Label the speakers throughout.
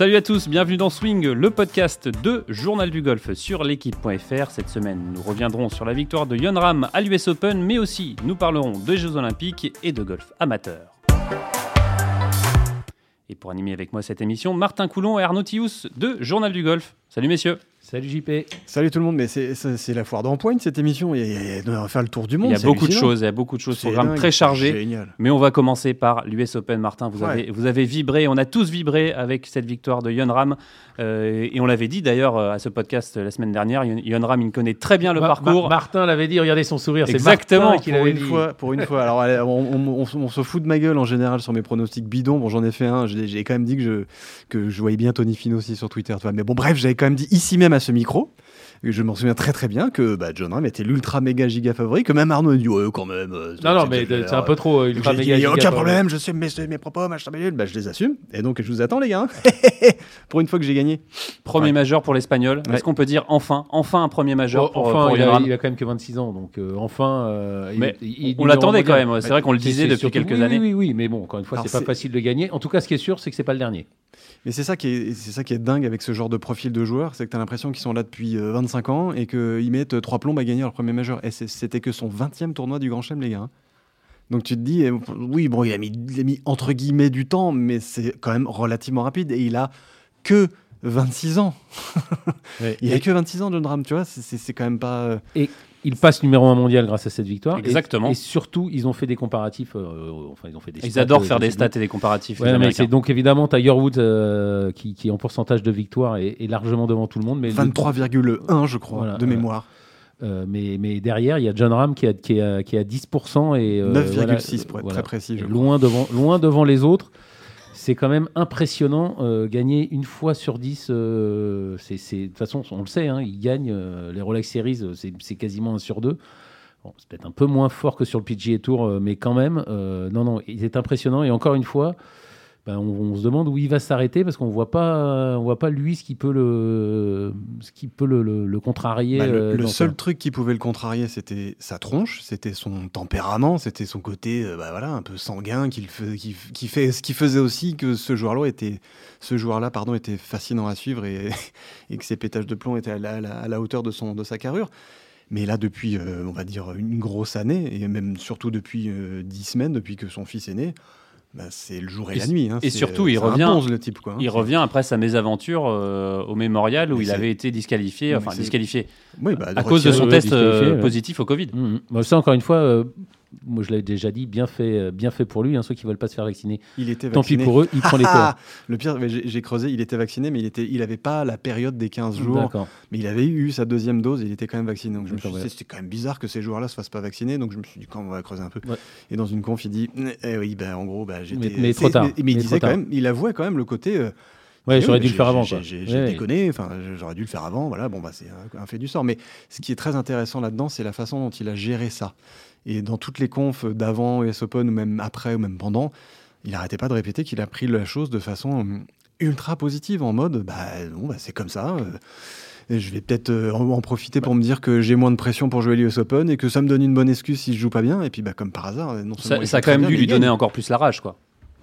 Speaker 1: Salut à tous, bienvenue dans Swing, le podcast de Journal du Golf sur l'équipe.fr. Cette semaine, nous reviendrons sur la victoire de Yon Ram à l'US Open, mais aussi nous parlerons des Jeux Olympiques et de golf amateur. Et pour animer avec moi cette émission, Martin Coulon et Arnaud Tius de Journal du Golf. Salut messieurs.
Speaker 2: Salut JP.
Speaker 3: Salut tout le monde, mais c'est la foire d'empoigne cette émission. Il y a, on va faire le tour du monde.
Speaker 1: Il y a beaucoup de choses, il y a beaucoup de choses. Programme très chargé.
Speaker 3: Génial.
Speaker 1: Mais on va commencer par l'US Open. Martin, vous,
Speaker 3: Ouais.
Speaker 1: avez, vous avez vibré, on a tous vibré avec cette victoire de Yon Ram. Euh, et on l'avait dit d'ailleurs euh, à ce podcast euh, la semaine dernière. Yon, Ram, il connaît très bien le
Speaker 2: Ma-
Speaker 1: parcours.
Speaker 2: Ma- Martin l'avait dit, regardez son sourire. c'est
Speaker 1: Exactement,
Speaker 2: Martin
Speaker 3: Pour une,
Speaker 2: dit.
Speaker 3: fois, pour une fois, alors allez, on, on- on- on se fout de ma gueule en général sur mes pronostics bidons. Bon, j'en ai fait un. J'ai quand même dit que je, que je voyais bien Tony Fino aussi sur Twitter. Mais bon, bref, j'avais quand même dit ici même à ce micro. et Je m'en souviens très très bien que bah, John Ram était l'ultra méga giga favori. Que même Arnaud a dit ouais, quand même. euh,
Speaker 2: Non, non, mais
Speaker 3: c'est-
Speaker 2: un peu trop euh, ultra
Speaker 3: dit,
Speaker 2: méga
Speaker 3: il n'y a
Speaker 2: giga
Speaker 3: aucun problème, je sais mes, mes propos, machin, bah, je les assume. Et donc, je vous attends, les gars. hein. pour une fois que j'ai gagné.
Speaker 1: Premier
Speaker 3: Ouais.
Speaker 1: majeur pour l'Espagnol.
Speaker 3: Ouais.
Speaker 1: Est-ce qu'on peut dire enfin, enfin un premier majeur
Speaker 2: Oh,
Speaker 1: pour,
Speaker 2: enfin,
Speaker 1: pour
Speaker 2: il, a, il a quand même que 26 ans, donc euh, enfin. euh,
Speaker 1: Mais
Speaker 2: il- il-
Speaker 1: On l'attendait quand même. C'est vrai qu'on le disait depuis quelques
Speaker 2: oui,
Speaker 1: années.
Speaker 2: Oui, oui, oui, mais bon, encore une fois, c'est pas facile de gagner. En tout cas, ce qui est sûr, c'est que c'est pas le dernier.
Speaker 3: Mais c'est ça qui est, c'est ça qui est dingue avec ce genre de profil de joueurs, c'est que tu as l'impression qu'ils sont là depuis euh, 25 ans et qu'ils mettent euh, trois plombes à gagner leur premier majeur. Et c'était que son 20e tournoi du Grand Chelem, les gars. hein. Donc tu te dis, euh, oui, bon, il a, mis, il a mis entre guillemets du temps, mais c'est quand même relativement rapide et il a que 26 ans. Il a
Speaker 2: Et-
Speaker 3: que 26 ans, John Ram, tu vois, c'est- c'est c'est quand même pas. euh,
Speaker 2: Il passe numéro 1 mondial grâce à cette victoire. Et-
Speaker 1: Exactement.
Speaker 2: Et, surtout, ils ont fait des comparatifs. euh, enfin, ils ont fait des
Speaker 1: Ils
Speaker 2: stats,
Speaker 1: adorent
Speaker 2: euh,
Speaker 1: faire des
Speaker 2: sais
Speaker 1: stats et des comparatifs.
Speaker 2: Ouais, mais c'est donc évidemment Tiger Woods euh, qui, qui est en pourcentage de victoire est, est largement devant tout le monde. Mais le-
Speaker 3: 23,1, je crois,
Speaker 2: Voilà,
Speaker 3: de
Speaker 2: euh,
Speaker 3: mémoire.
Speaker 2: Euh, mais, mais derrière, il y a John Ram qui, a, qui, est à- qui à 10% et euh,
Speaker 3: 9,6
Speaker 2: voilà,
Speaker 3: pour être
Speaker 2: voilà.
Speaker 3: très précis. je
Speaker 2: Et
Speaker 3: crois.
Speaker 2: loin devant, loin devant les autres. C'est quand même impressionnant. euh, gagner une fois sur 10, euh, c'est, de toute façon, on le sait, hein, il gagne euh, les Rolex Series, c'est, quasiment un sur deux. Bon, c'est peut-être un peu moins fort que sur le PGA Tour, mais quand même, non, non, il est impressionnant. Et encore une fois, ben, on, on se demande où il va s'arrêter parce qu'on voit pas, on voit pas lui ce qui peut le, ce qui peut le, le- le contrarier.
Speaker 3: Bah, le
Speaker 2: euh,
Speaker 3: le seul
Speaker 2: ça.
Speaker 3: truc qui pouvait le contrarier, c'était sa tronche, c'était son tempérament, c'était son côté euh, bah, voilà, un peu sanguin qui, fait, qui, qui fait ce qui faisait aussi que ce joueur-là était, ce joueur-là, pardon, était fascinant à suivre et, et que ses pétages de plomb étaient à la, à la- à la hauteur de, son, de sa carrure. Mais là, depuis, euh, on va dire, une grosse année, et même surtout depuis euh, dix semaines, depuis que son fils est né, bah, c'est le jour et,
Speaker 1: Et
Speaker 3: la nuit. hein.
Speaker 1: et
Speaker 3: C'est-
Speaker 1: surtout, il
Speaker 3: c'est un
Speaker 1: revient-
Speaker 3: bonze, le type. Quoi, hein.
Speaker 1: Il revient après sa mésaventure euh, au mémorial où
Speaker 3: Mais
Speaker 1: il avait été disqualifié,
Speaker 3: Mais
Speaker 1: enfin
Speaker 3: c'est-
Speaker 1: disqualifié
Speaker 3: Oui, bah,
Speaker 1: à cause de son test euh, positif au Covid.
Speaker 2: Mhm. Bon, ça, encore une fois, euh, moi je l'avais déjà dit, bien fait, euh, bien fait pour lui. hein, ceux qui veulent pas se faire vacciner,
Speaker 3: il était
Speaker 2: tant pis pour eux, il prend les torts.
Speaker 3: le pire, j'ai creusé, il était vacciné, mais il était, il avait pas la période des 15 jours. Mais il avait eu sa deuxième dose, il était quand même vacciné. Donc je me suis dit, c'était quand même bizarre que ces joueurs-là se fassent pas vacciner. Donc je me suis dit, quand on va creuser un peu.
Speaker 2: Ouais.
Speaker 3: Et dans une conf, il dit, eh oui, ben en gros, bah, j'étais.
Speaker 2: Mais- mais trop tard.
Speaker 3: Mais, mais
Speaker 2: Mais
Speaker 3: il
Speaker 2: trop
Speaker 3: disait quand
Speaker 2: tard.
Speaker 3: même, il avouait quand même le côté. euh,
Speaker 2: Ouais, j'aurais dû le faire avant.
Speaker 3: J'ai
Speaker 2: ouais.
Speaker 3: déconné, enfin, j'aurais dû le faire avant. Voilà, bon, bah, c'est un, un fait du sort. Mais ce qui est très intéressant là-dedans, c'est la façon dont il a géré ça. Et dans toutes les confs d'avant US Open, ou même après, ou même pendant, il n'arrêtait pas de répéter qu'il a pris la chose de façon hum, ultra positive, en mode, bah, non, bah, c'est comme ça. euh, et je vais peut-être euh, en, profiter pour me dire que j'ai moins de pression pour jouer l'US Open et que ça me donne une bonne excuse si je joue pas bien. Et puis, bah, comme par hasard, non seulement
Speaker 1: Ça, ça a quand même dû lui donner encore plus la rage, quoi.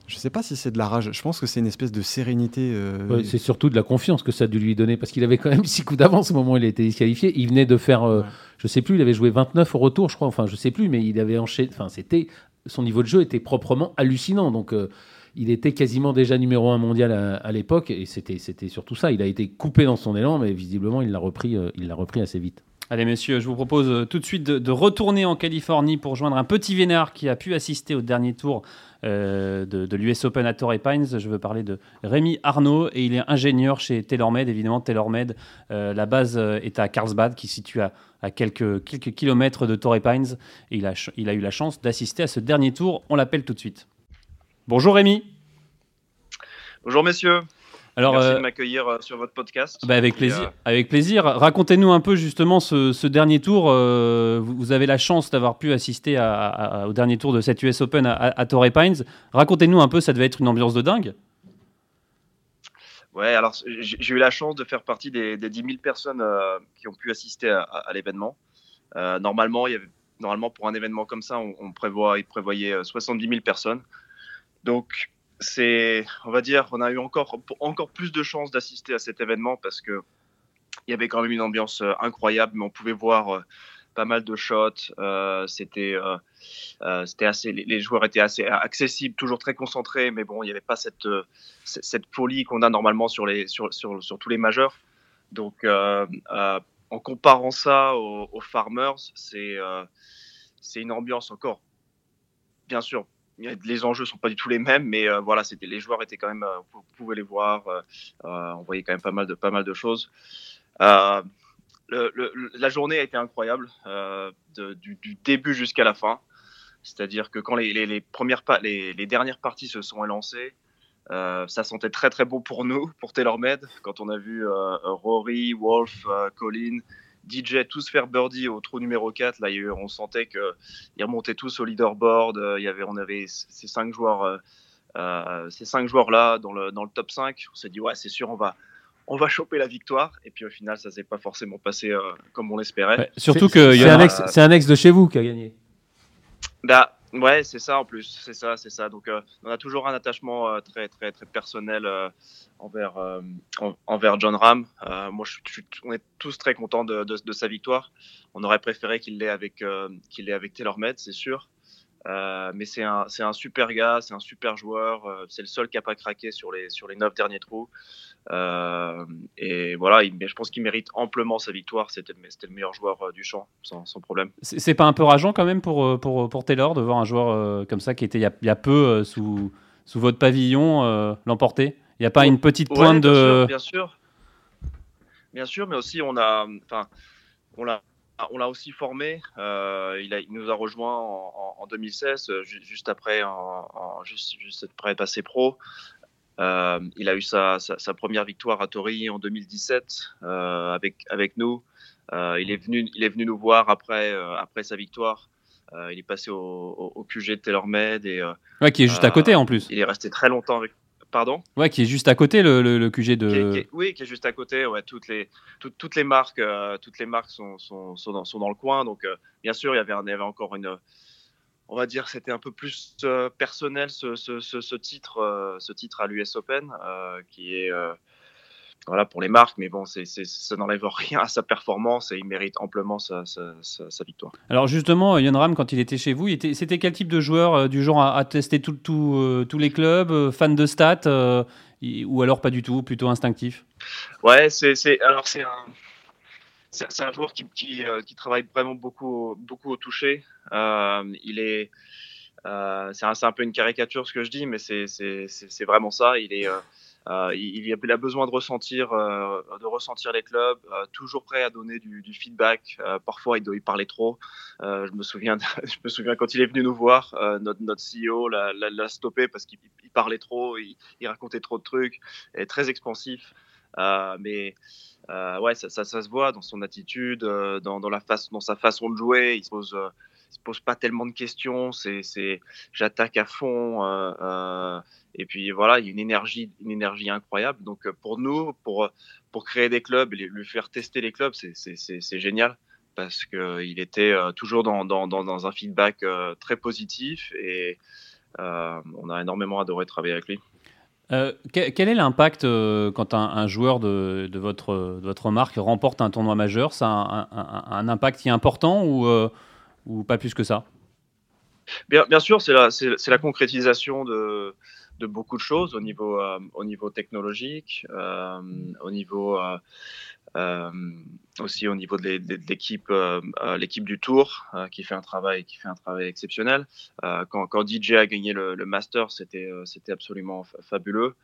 Speaker 3: Je sais pas si c'est de la rage. Je pense que c'est une espèce de sérénité. euh,
Speaker 2: Ouais, c'est surtout de la confiance que ça a dû lui donner parce qu'il avait quand même six coups d'avance au moment où il a été disqualifié. Il venait de faire, euh,
Speaker 3: Ouais.
Speaker 2: je sais plus, il avait joué 29 au retour, je crois. Enfin, je sais plus, mais il avait enchaîné. Enfin, c'était son niveau de jeu était proprement hallucinant. Donc, euh, il était quasiment déjà numéro un mondial à, à l'époque et c'était c'était surtout ça. Il a été coupé dans son élan, mais visiblement, il l'a repris, euh, il l'a repris assez vite.
Speaker 1: Allez messieurs, je vous propose tout de suite de, de retourner en Californie pour joindre un petit vénard qui a pu assister au dernier tour euh, de, de l'US Open à Torrey Pines. Je veux parler de Rémi Arnaud et il est ingénieur chez TaylorMade. Évidemment, TaylorMade, euh, la base euh, est à Carlsbad qui se situe à, quelques, quelques kilomètres de Torrey Pines. Il a, il a eu la chance d'assister à ce dernier tour. On l'appelle tout de suite. Bonjour Rémi.
Speaker 4: Bonjour messieurs,
Speaker 1: Alors,
Speaker 4: merci
Speaker 1: euh,
Speaker 4: de m'accueillir euh, sur votre podcast.
Speaker 1: Bah, avec plaisir.
Speaker 4: euh,
Speaker 1: Avec plaisir. Racontez-nous un peu justement ce, ce dernier tour. euh, vous, avez la chance d'avoir pu assister à- à- à- au dernier tour de cette US Open à, Torrey Pines. Racontez-nous un peu, ça devait être une ambiance de dingue.
Speaker 4: ouais, alors j'ai eu la chance de faire partie des, des 10 000 personnes euh, qui ont pu assister à, à- à l'événement. Euh, normalement, il y avait, normalement, pour un événement comme ça, on, on prévoit, il prévoyait euh, 70 000 personnes. Donc, c'est, on va dire, on a eu encore, encore plus de chances d'assister à cet événement parce que il y avait quand même une ambiance incroyable, mais on pouvait voir pas mal de shots. Euh, c'était, euh, euh, c'était assez, les, joueurs étaient assez accessibles, toujours très concentrés, mais bon, il n'y avait pas cette, cette folie qu'on a normalement sur, les, sur, sur, sur tous les majeurs. Donc, en comparant ça aux, Farmers, c'est, c'est une ambiance encore. Bien sûr, les enjeux sont pas du tout les mêmes, mais voilà, c'était les joueurs étaient quand même, vous pouvez les voir, on voyait quand même pas mal de pas mal de choses la journée a été incroyable, euh, du, début jusqu'à la fin. C'est-à-dire que quand les, premières les, dernières parties se sont élancées, euh, ça sentait très très beau pour nous, pour TaylorMade, quand on a vu euh, Rory, Wolf, Colin, DJ tous faire birdie au trou numéro 4. Là, on sentait qu'ils remontaient tous au leaderboard. Il y avait, on avait ces cinq joueurs, ces cinq joueurs là dans le, dans le top 5. On s'est dit ouais, c'est sûr, on va on va choper la victoire. Et puis au final, ça s'est pas forcément passé euh, comme on l'espérait.
Speaker 2: surtout que c'est un ex de chez vous qui a gagné.
Speaker 4: Ouais, c'est ça en plus, c'est ça, c'est ça. Donc euh, on a toujours un attachement euh, très très très personnel envers envers John Ram. moi, je, on est tous très contents de, sa victoire. On aurait préféré qu'il l'ait avec qu'il avec TaylorMade, c'est sûr. mais c'est un, un, super gars, c'est un super joueur. c'est le seul qui n'a pas craqué sur les, sur les neuf derniers trous. Euh, et voilà, je pense qu'il mérite amplement sa victoire. C'était le, meilleur joueur euh, du champ, sans, problème.
Speaker 1: C'est pas un peu rageant quand même pour, euh, pour, pour Taylor de voir un joueur comme ça qui était il y a, peu sous, sous votre pavillon l'emporter? Il n'y a pas une petite pointe
Speaker 4: de. Bien sûr, bien sûr. mais aussi on a. Enfin, on l'a. On l'a aussi formé. il, a, il, nous a rejoint en, 2016, juste après, en, juste, juste après passer pro. Euh, il a eu sa, première victoire à Tori en 2017 euh, avec, avec nous. Euh, il, est venu, il est venu nous voir après, après sa victoire. il est passé au, QG de TaylorMade. Et,
Speaker 1: ouais, qui est juste à côté en plus.
Speaker 4: Il est resté très longtemps avec. Pardon?
Speaker 1: Ouais, qui est juste à côté le, le, QG de.
Speaker 4: oui, qui est juste à côté. Ouais, toutes les toutes les marques, toutes les marques sont, sont, sont, dans, sont dans le coin. Donc, bien sûr, il y avait, il y avait encore une on va dire c'était un peu plus euh, personnel ce, ce, titre euh, ce titre à l'US Open euh, qui est voilà pour les marques mais bon c'est, ça n'enlève rien à sa performance et il mérite amplement sa, victoire.
Speaker 1: Alors justement Yann Ram quand il était chez vous c'était quel type de joueur du genre à, tester tout, tous les clubs fan de stats ou alors pas du tout plutôt instinctif?
Speaker 4: Ouais c'est, alors c'est un c'est un joueur qui, euh, qui, travaille vraiment beaucoup, au toucher. Euh, il est, euh, c'est un, peu une caricature ce que je dis, mais c'est vraiment ça. Il est, a besoin de ressentir, de ressentir les clubs, toujours prêt à donner du, feedback. parfois, il doit y parler trop. je me souviens, je me souviens quand il est venu nous voir, notre, CEO l'a stoppé parce qu'il parlait trop, il, il, racontait trop de trucs, et très expansif. mais euh, ouais, ça, ça, se voit dans son attitude, euh, dans, dans, la face, dans sa façon de jouer. Il se pose, euh, se pose pas tellement de questions. C'est, j'attaque à fond. et puis voilà, il y a une énergie, une énergie incroyable. Donc pour nous, pour pour créer des clubs et lui faire tester les clubs, c'est, génial parce qu'il était toujours dans, dans, dans, un feedback très positif et on a énormément adoré travailler avec lui.
Speaker 1: Euh, quel est l'impact euh, quand un, joueur de, votre, marque remporte un tournoi majeur? Ça a un, impact qui est important ou, euh, ou pas plus que ça?
Speaker 4: Bien, sûr, c'est la, concrétisation de, de, beaucoup de choses au niveau, au niveau technologique, au niveau euh, aussi au niveau de l'équipe, euh, euh, l'équipe du Tour qui fait un travail, qui fait un travail exceptionnel. Quand, DJ a gagné le, Master, c'était c'était absolument fabuleux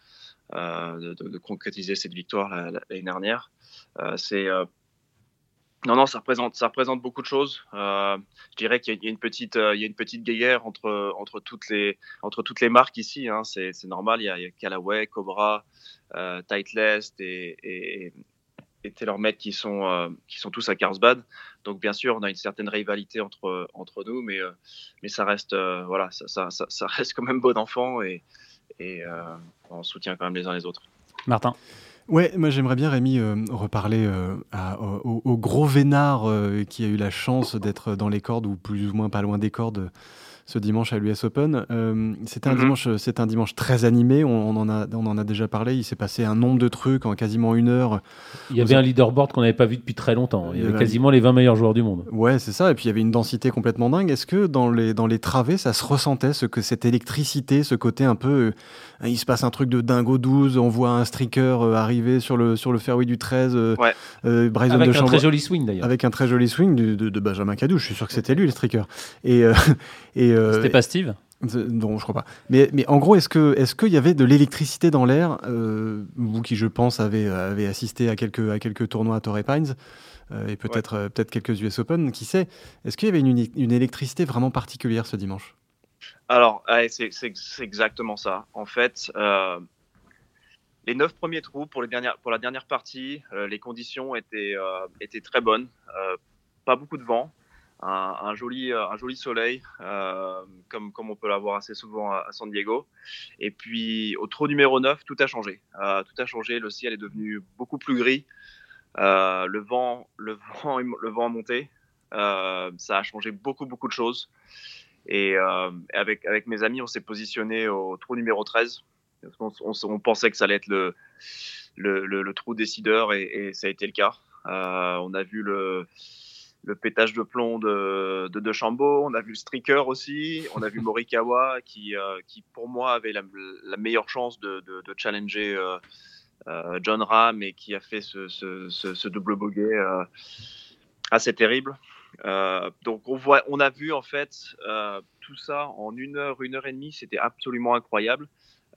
Speaker 4: de, concrétiser cette victoire l'année dernière. c'est non, non, ça représente, ça représente beaucoup de choses. je dirais qu'il y a une petite, il y a une petite guerre entre, entre, toutes les, entre toutes les marques ici. Hein. C'est normal. Il y, a, il y a Callaway, Cobra, Titleist et, et, et TaylorMade qui sont, euh, qui sont tous à Carlsbad. Donc bien sûr, on a une certaine rivalité entre, entre nous, mais, euh, mais ça, reste, euh, voilà, ça, ça, ça, reste quand même bon enfant et, et on soutient quand même les uns les autres.
Speaker 1: Martin
Speaker 3: Ouais, moi j'aimerais bien Rémi reparler au, gros vénard qui a eu la chance d'être dans les cordes ou plus ou moins pas loin des cordes ce dimanche à l'US Open. Euh, c'était un
Speaker 4: Mhm.
Speaker 3: dimanche, c'est un dimanche très animé. On, on en a, on en a déjà parlé. Il s'est passé un nombre de trucs en quasiment une heure.
Speaker 2: Il y avait un leaderboard qu'on n'avait pas vu depuis très longtemps. Il y avait- quasiment les 20 meilleurs joueurs du monde.
Speaker 3: Ouais, c'est ça. Et puis il y avait une densité complètement dingue. Est-ce que dans les, dans les travées, ça se ressentait, ce que cette électricité, ce côté un peu. Euh, il se passe un truc de dingo 12, on voit un streaker euh, arriver sur le, sur le fairway du 13, euh,
Speaker 4: Ouais.
Speaker 3: euh, Bryson
Speaker 2: Avec
Speaker 3: de
Speaker 2: un
Speaker 3: Chambord-
Speaker 2: très joli swing d'ailleurs.
Speaker 3: Avec un très joli swing de, de- de Benjamin Cadou. Je suis sûr que c'était lui, le streaker. Et. euh, et euh,
Speaker 1: C'était pas Steve?
Speaker 3: Non, je crois pas. Mais, mais en gros, est-ce que est-ce qu'il y avait de l'électricité dans l'air euh, Vous qui, je pense, avez, avez assisté à quelques, à quelques tournois à Torrey Pines euh, et peut-être euh, peut-être quelques US Open, qui sait? Est-ce qu'il y avait une, une électricité vraiment particulière ce dimanche?
Speaker 4: Alors, c'est exactement ça. En fait, euh, les neuf premiers trous pour, la dernière partie, euh, les conditions étaient, euh, très bonnes. Pas beaucoup de vent, un, joli, soleil, comme, on peut l'avoir assez souvent à, San Diego. Et puis, au trou numéro 9, tout a changé. Tout a changé. Le ciel est devenu beaucoup plus gris. Le, vent, le, vent, le vent a monté. Ça a changé beaucoup, beaucoup de choses. Et euh, avec, avec mes amis, on s'est positionné au trou numéro 13. On, on- on pensait que ça allait être le, le, le- le trou décideur et, et ça a été le cas. Euh, on a vu le, le pétage de plomb de, de DeChambeau, on a vu le streaker aussi, on a vu Morikawa qui, euh, qui pour moi avait la, la meilleure chance de, de, de challenger euh, euh, John Ram et qui a fait ce, ce, ce, ce double bogey euh, assez terrible. Euh, donc on voit, on a vu en fait euh, tout ça en une heure, une heure et demie, c'était absolument incroyable.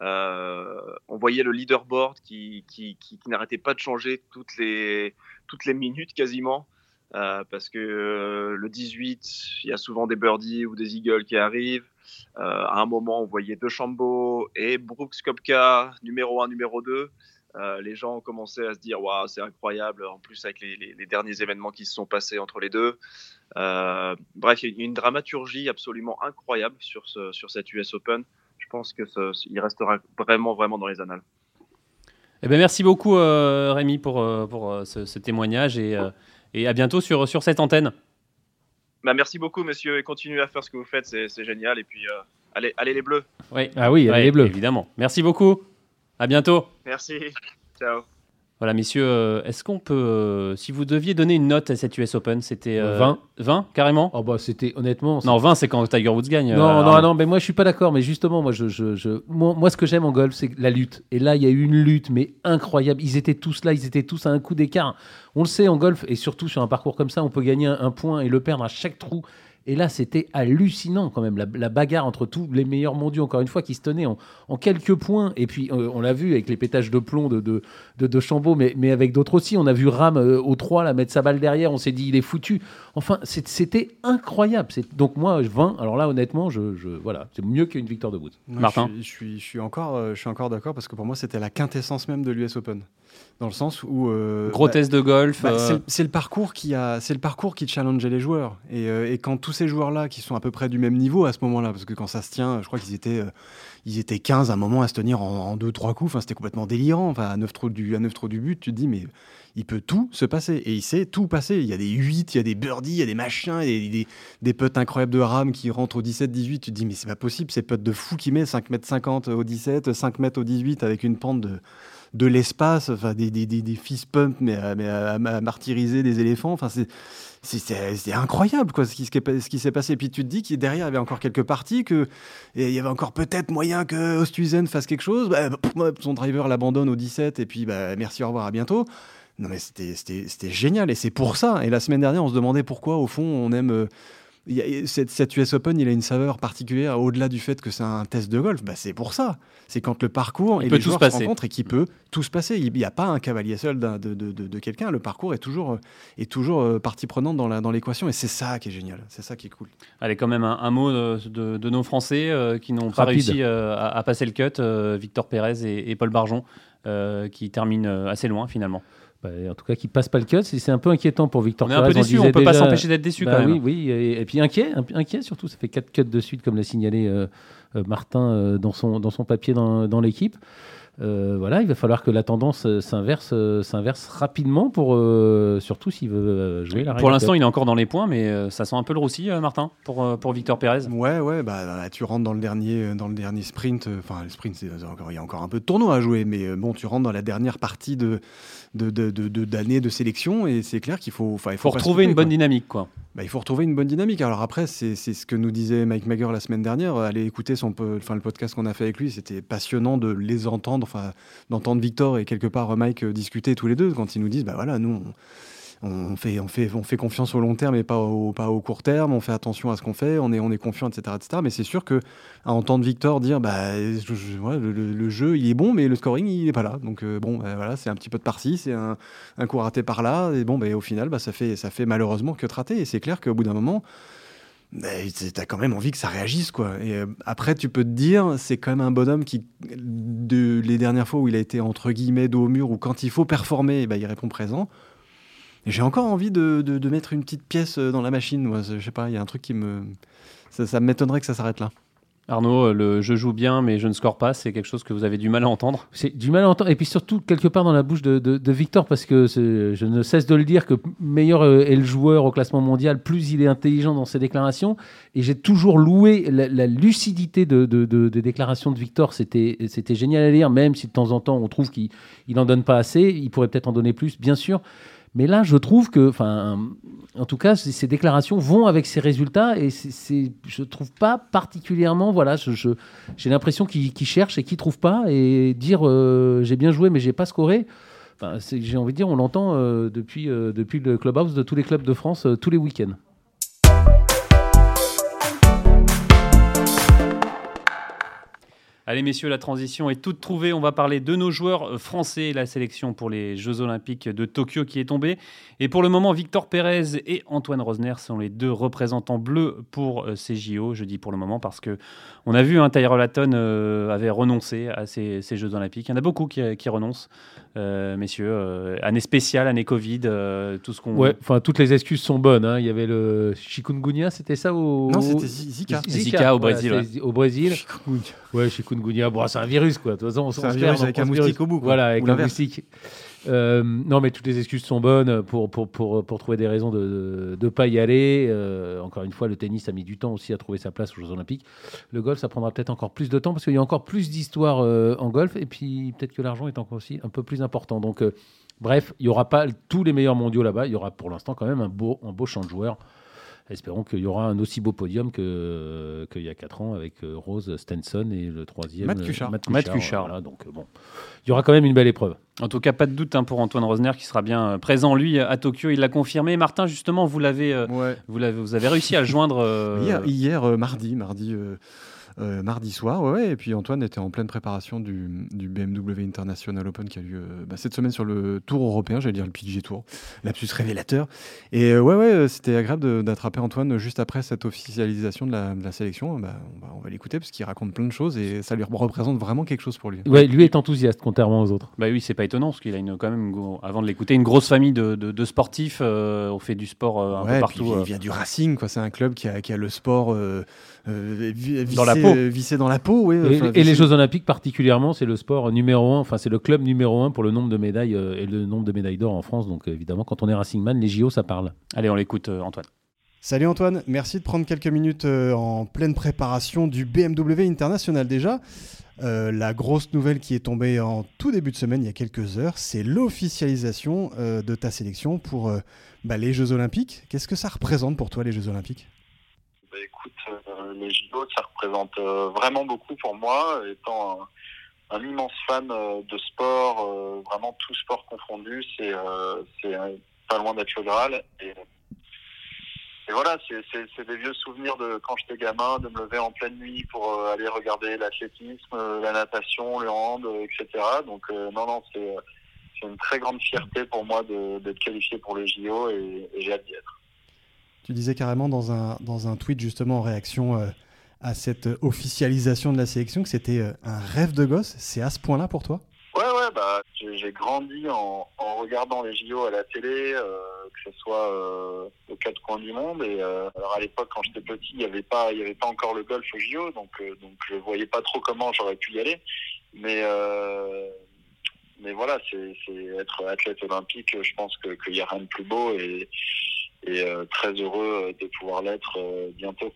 Speaker 4: Euh, on voyait le leaderboard qui, qui, n'arrêtait pas de changer toutes les, toutes les minutes quasiment. Parce que le 18, il y a souvent des birdies ou des eagles qui arrivent. À un moment, on voyait DeChambeau et Brooks Kopka, numéro 1, numéro 2. Euh, les gens ont commencé à se dire waouh c'est incroyable en plus avec les, les, les, derniers événements qui se sont passés entre les deux. Euh, bref il y a une dramaturgie absolument incroyable sur, ce, sur cette US Open. Je pense que ce, il restera vraiment vraiment dans les annales.
Speaker 1: Eh ben, merci beaucoup euh, Rémi pour, pour ce, ce, témoignage et, euh, et à bientôt sur, sur cette antenne.
Speaker 4: Bah, merci beaucoup monsieur et continuez à faire ce que vous faites c'est génial. Et puis euh, allez, allez les bleus.
Speaker 1: Oui.
Speaker 2: ah oui allez
Speaker 1: ouais,
Speaker 2: les bleus.
Speaker 1: évidemment. Merci beaucoup à bientôt.
Speaker 4: Merci. Ciao.
Speaker 1: Voilà, messieurs, euh, est-ce qu'on peut, euh, si vous deviez donner une note à cette US Open, c'était euh,
Speaker 2: 20
Speaker 1: 20 carrément
Speaker 2: Oh bah c'était honnêtement.
Speaker 1: Non, 20 c'est quand Tiger Woods gagne.
Speaker 2: Non, euh, non, non, mais moi je suis pas d'accord. Mais justement, moi, je, je, je moi, moi, ce que j'aime en golf, c'est la lutte. Et là, il y a eu une lutte, mais incroyable. Ils étaient tous là, ils étaient tous à un coup d'écart. On le sait en golf, et surtout sur un parcours comme ça, on peut gagner un point et le perdre à chaque trou. Et là, c'était hallucinant quand même, la, la, bagarre entre tous les meilleurs mondiaux, encore une fois, qui se tenaient en, en quelques points. Et puis, euh, on l'a vu avec les pétages de plomb de, de, de, de Chambaud, mais, mais, avec d'autres aussi. On a vu Ram euh, au 3, là, mettre sa balle derrière, on s'est dit, il est foutu. Enfin, c'était incroyable. Donc moi, 20, alors là, honnêtement, je, je voilà, c'est mieux qu'une victoire de Woods.
Speaker 3: Martin je suis, je suis, je suis encore, euh, je suis encore d'accord, parce que pour moi, c'était la quintessence même de l'US Open dans le sens où euh,
Speaker 1: gros bah, test de golf.
Speaker 3: Bah, euh... C'est le parcours qui a, c'est le parcours qui challengeait les joueurs et, euh, et, quand tous ces joueurs-là qui sont à peu près du même niveau à ce moment-là, parce que quand ça se tient, je crois qu'ils étaient, euh, ils étaient 15 à un moment à se tenir en, en deux trois coups. Enfin, c'était complètement délirant. Enfin, à 9 trous du, à 9 trous du but, tu te dis mais il peut tout se passer et il sait tout passer. Il y a des 8, il y a des birdies, il y a des machins, il y a des, des, des putts incroyables de ram qui rentrent au 17-18. Tu te dis mais c'est pas possible, ces putts de fou qui met 5 mètres 50 au 17, 5 mètres au 18 avec une pente de de l'espace, enfin des, des, des, fist pumps mais, à, martyriser des éléphants. Enfin, c'est incroyable quoi, ce qui, ce qui s'est passé. Et puis tu te dis qu'il derrière il y avait encore quelques parties, qu'il y avait encore peut-être moyen que Ostuzen fasse quelque chose. Bah, son driver l'abandonne au 17 et puis bah, merci, au revoir, à bientôt. Non mais c'était génial et c'est pour ça. Et la semaine dernière, on se demandait pourquoi au fond on aime. Euh, y a, cette, cette, US Open, il a une saveur particulière au-delà du fait que c'est un test de golf. Bah, c'est pour ça. C'est quand le parcours
Speaker 1: il
Speaker 3: et
Speaker 1: peut
Speaker 3: les
Speaker 1: tout
Speaker 3: joueurs
Speaker 1: se,
Speaker 3: se rencontrent et qui peut tout se passer. Il n'y a pas un cavalier seul de, de, de, de quelqu'un. Le parcours est toujours, est toujours euh, partie prenante dans l'équation dans et c'est ça qui est génial. C'est ça qui est cool.
Speaker 1: Allez, quand même un, un mot de, nos Français euh, qui n'ont pas réussi euh, à, à, passer le cut. Victor Pérez et, et Paul Barjon qui terminent assez loin finalement.
Speaker 2: Bah, en tout cas, qui passe pas le cut. C'est un peu inquiétant pour Victor
Speaker 1: On est un peu déçu, on peut pas s'empêcher d'être déçu
Speaker 2: bah
Speaker 1: quand
Speaker 2: même. Oui, oui, et, puis inquiet, inquiet surtout. Ça fait 4 cuts de suite, comme l'a signalé euh, euh, Martin dans, son, dans son papier dans, dans l'équipe. Euh, voilà, il va falloir que la tendance euh, s'inverse, euh, s'inverse rapidement pour surtout s'il veut jouer la
Speaker 1: Pour l'instant, il est encore dans les points, mais ça sent un peu le roussi, Martin, pour, pour Victor Pérez.
Speaker 3: Ouais, ouais, bah tu rentres dans le dernier, dans le dernier sprint. Enfin, le sprint, il y a encore un peu de tournoi à jouer, mais bon, tu rentres dans la dernière partie de de, de, de, sélection et c'est clair qu'il faut,
Speaker 1: il faut, retrouver une bonne dynamique, quoi.
Speaker 3: Bah, il faut retrouver une bonne dynamique. Alors après, c'est ce que nous disait Mike Mager la semaine dernière. Allez écouter son, enfin, le podcast qu'on a fait avec lui, c'était passionnant de les entendre enfin, d'entendre Victor et quelque part Mike euh, discuter tous les deux quand ils nous disent, bah voilà, nous, on, fait, on, fait, on fait confiance au long terme et pas au, pas au court terme, on fait attention à ce qu'on fait, on est, on est confiant, etc., etc. Mais c'est sûr que à entendre Victor dire, bah, le, jeu, il est bon, mais le scoring, il n'est pas là. Donc euh, bon, bah, voilà, c'est un petit peu de par-ci, c'est un, un, coup raté par là, et bon, bah, au final, bah, ça, fait, ça fait malheureusement que de rater. Et c'est clair qu'au bout d'un moment, t'as quand même envie que ça réagisse quoi. Et euh, après tu peux te dire c'est quand même un bonhomme qui de, les dernières fois où il a été entre guillemets dos au mur ou quand il faut performer bah, il répond présent. J'ai encore envie de, de, mettre une petite pièce euh, dans la machine. Je sais pas, il y a un truc qui me ça m'étonnerait que ça s'arrête là.
Speaker 1: Arnaud, le je joue bien mais je ne score pas, c'est quelque chose que vous avez du mal à entendre
Speaker 2: C'est du mal à entendre, et puis surtout quelque part dans la bouche de, Victor, parce que je ne cesse de le dire que meilleur euh, est le joueur au classement mondial, plus il est intelligent dans ses déclarations, et j'ai toujours loué la, lucidité de, des déclarations de Victor, c'était génial à lire, même si de temps en temps on trouve qu'il n'en donne pas assez, il pourrait peut-être en donner plus, bien sûr, mais là, je trouve que, enfin, en tout cas, ces déclarations vont avec ces résultats et c'est, je trouve pas particulièrement, voilà, j'ai l'impression qu'il, cherche et qu'il trouve pas et dire euh, j'ai bien joué mais j'ai pas scoré. Enfin, j'ai envie de dire, on l'entend euh, depuis, euh, depuis le clubhouse de tous les clubs de France tous les week-ends.
Speaker 1: Allez messieurs, la transition est toute trouvée. On va parler de nos joueurs euh, français, la sélection pour les Jeux Olympiques de Tokyo qui est tombée. Et pour le moment, Victor Pérez et Antoine Rosner sont les deux représentants bleus pour euh, ces JO. Je dis pour le moment parce que on a vu, un hein, Tyler Latton euh, avait renoncé à ces, Jeux Olympiques. Il y en a beaucoup qui, renoncent, messieurs. année spéciale, année Covid, tout ce qu'on.
Speaker 2: Ouais, enfin toutes les excuses sont bonnes. Hein. Il y avait le chikungunya, c'était ça au.
Speaker 3: Non, c'était Zika.
Speaker 1: Zika. au Brésil.
Speaker 2: Au Brésil. Ouais, chikungunya. Bon, c'est un virus, quoi. De toute façon,
Speaker 3: c'est un virus avec un moustique au bout.
Speaker 2: Voilà, avec un moustique. Euh, non, mais toutes les excuses sont bonnes pour, pour, pour, pour trouver des raisons de ne pas y aller. Euh, encore une fois, le tennis a mis du temps aussi à trouver sa place aux Jeux Olympiques. Le golf, ça prendra peut-être encore plus de temps parce qu'il y a encore plus d'histoires euh, en golf et puis peut-être que l'argent est encore aussi un peu plus important. Donc, bref, il n'y aura pas tous les meilleurs mondiaux là-bas. Il y aura pour l'instant quand même un beau, un beau champ de joueurs. Espérons qu'il y aura un aussi beau podium qu'il y a 4 ans avec euh, Rose Stenson et le troisième.
Speaker 3: Matt Cuchard.
Speaker 2: Matt Cuchard. donc, euh, bon, il y aura quand même une belle épreuve.
Speaker 1: En tout cas, pas de doute hein, pour Antoine Rosner qui sera bien euh, présent, lui, à Tokyo. Il l'a confirmé. Martin, justement, vous, l'avez, vous, l'avez, vous avez réussi à le joindre.
Speaker 3: Hier, hier mardi, mardi euh, mardi soir. Ouais, et puis Antoine était en pleine préparation du, du BMW International Open qui a lieu euh, bah, cette semaine sur le Tour européen, j'allais dire le PGA Tour, lapsus révélateur. Et euh, ouais, ouais, c'était agréable d'attraper Antoine juste après cette officialisation de la, de la sélection. Bah, on va, l'écouter parce qu'il raconte plein de choses et ça lui représente vraiment quelque chose pour lui.
Speaker 2: Ouais, lui est enthousiaste contrairement aux autres.
Speaker 1: Bah oui, c'est pas étonnant parce qu'il a une, quand même, avant de l'écouter, une grosse famille de, de, sportifs. on fait du sport un peu partout.
Speaker 3: il vient du Racing, quoi. C'est un club qui a, qui a le sport dans la peau. Vissé dans la peau, oui.
Speaker 2: et, les Jeux Olympiques particulièrement, c'est le sport numéro un, enfin c'est le club numéro un pour le nombre de médailles euh, et le nombre de médailles d'or en France. Donc évidemment, quand on est Racing Man, les JO, ça parle.
Speaker 1: Allez, on l'écoute, euh, Antoine.
Speaker 3: Salut Antoine, merci de prendre quelques minutes euh, en pleine préparation du BMW International déjà. la grosse nouvelle qui est tombée en tout début de semaine, il y a quelques heures, c'est l'officialisation de ta sélection pour bah, les Jeux Olympiques. Qu'est-ce que ça représente pour toi les Jeux Olympiques?
Speaker 5: Bah, Écoute, les JO, ça représente euh, vraiment beaucoup pour moi, étant un, immense fan euh, de sport, euh, vraiment tout sport confondu, c'est pas loin d'être le Graal. Et, voilà, c'est des vieux souvenirs de quand j'étais gamin, de me lever en pleine nuit pour aller regarder l'athlétisme, la natation, le hand, etc. Donc non, non, c'est une très grande fierté pour moi d'être qualifié pour les JO et j'ai hâte d'y être.
Speaker 3: Tu disais carrément dans un, dans un tweet justement en réaction euh, à cette officialisation de la sélection que c'était euh, un rêve de gosse. C'est à ce point-là pour toi?
Speaker 5: Ouais, ouais, bah, j'ai grandi en, regardant les JO à la télé, euh, que ce soit euh, aux quatre coins du monde. Et euh, alors à l'époque, quand j'étais petit, il n'y avait pas, avait pas encore le golf aux JO, donc donc je voyais pas trop comment j'aurais pu y aller. Mais mais voilà, c'est être athlète olympique. Je pense qu'il y a rien de plus beau et et très heureux de pouvoir l'être bientôt.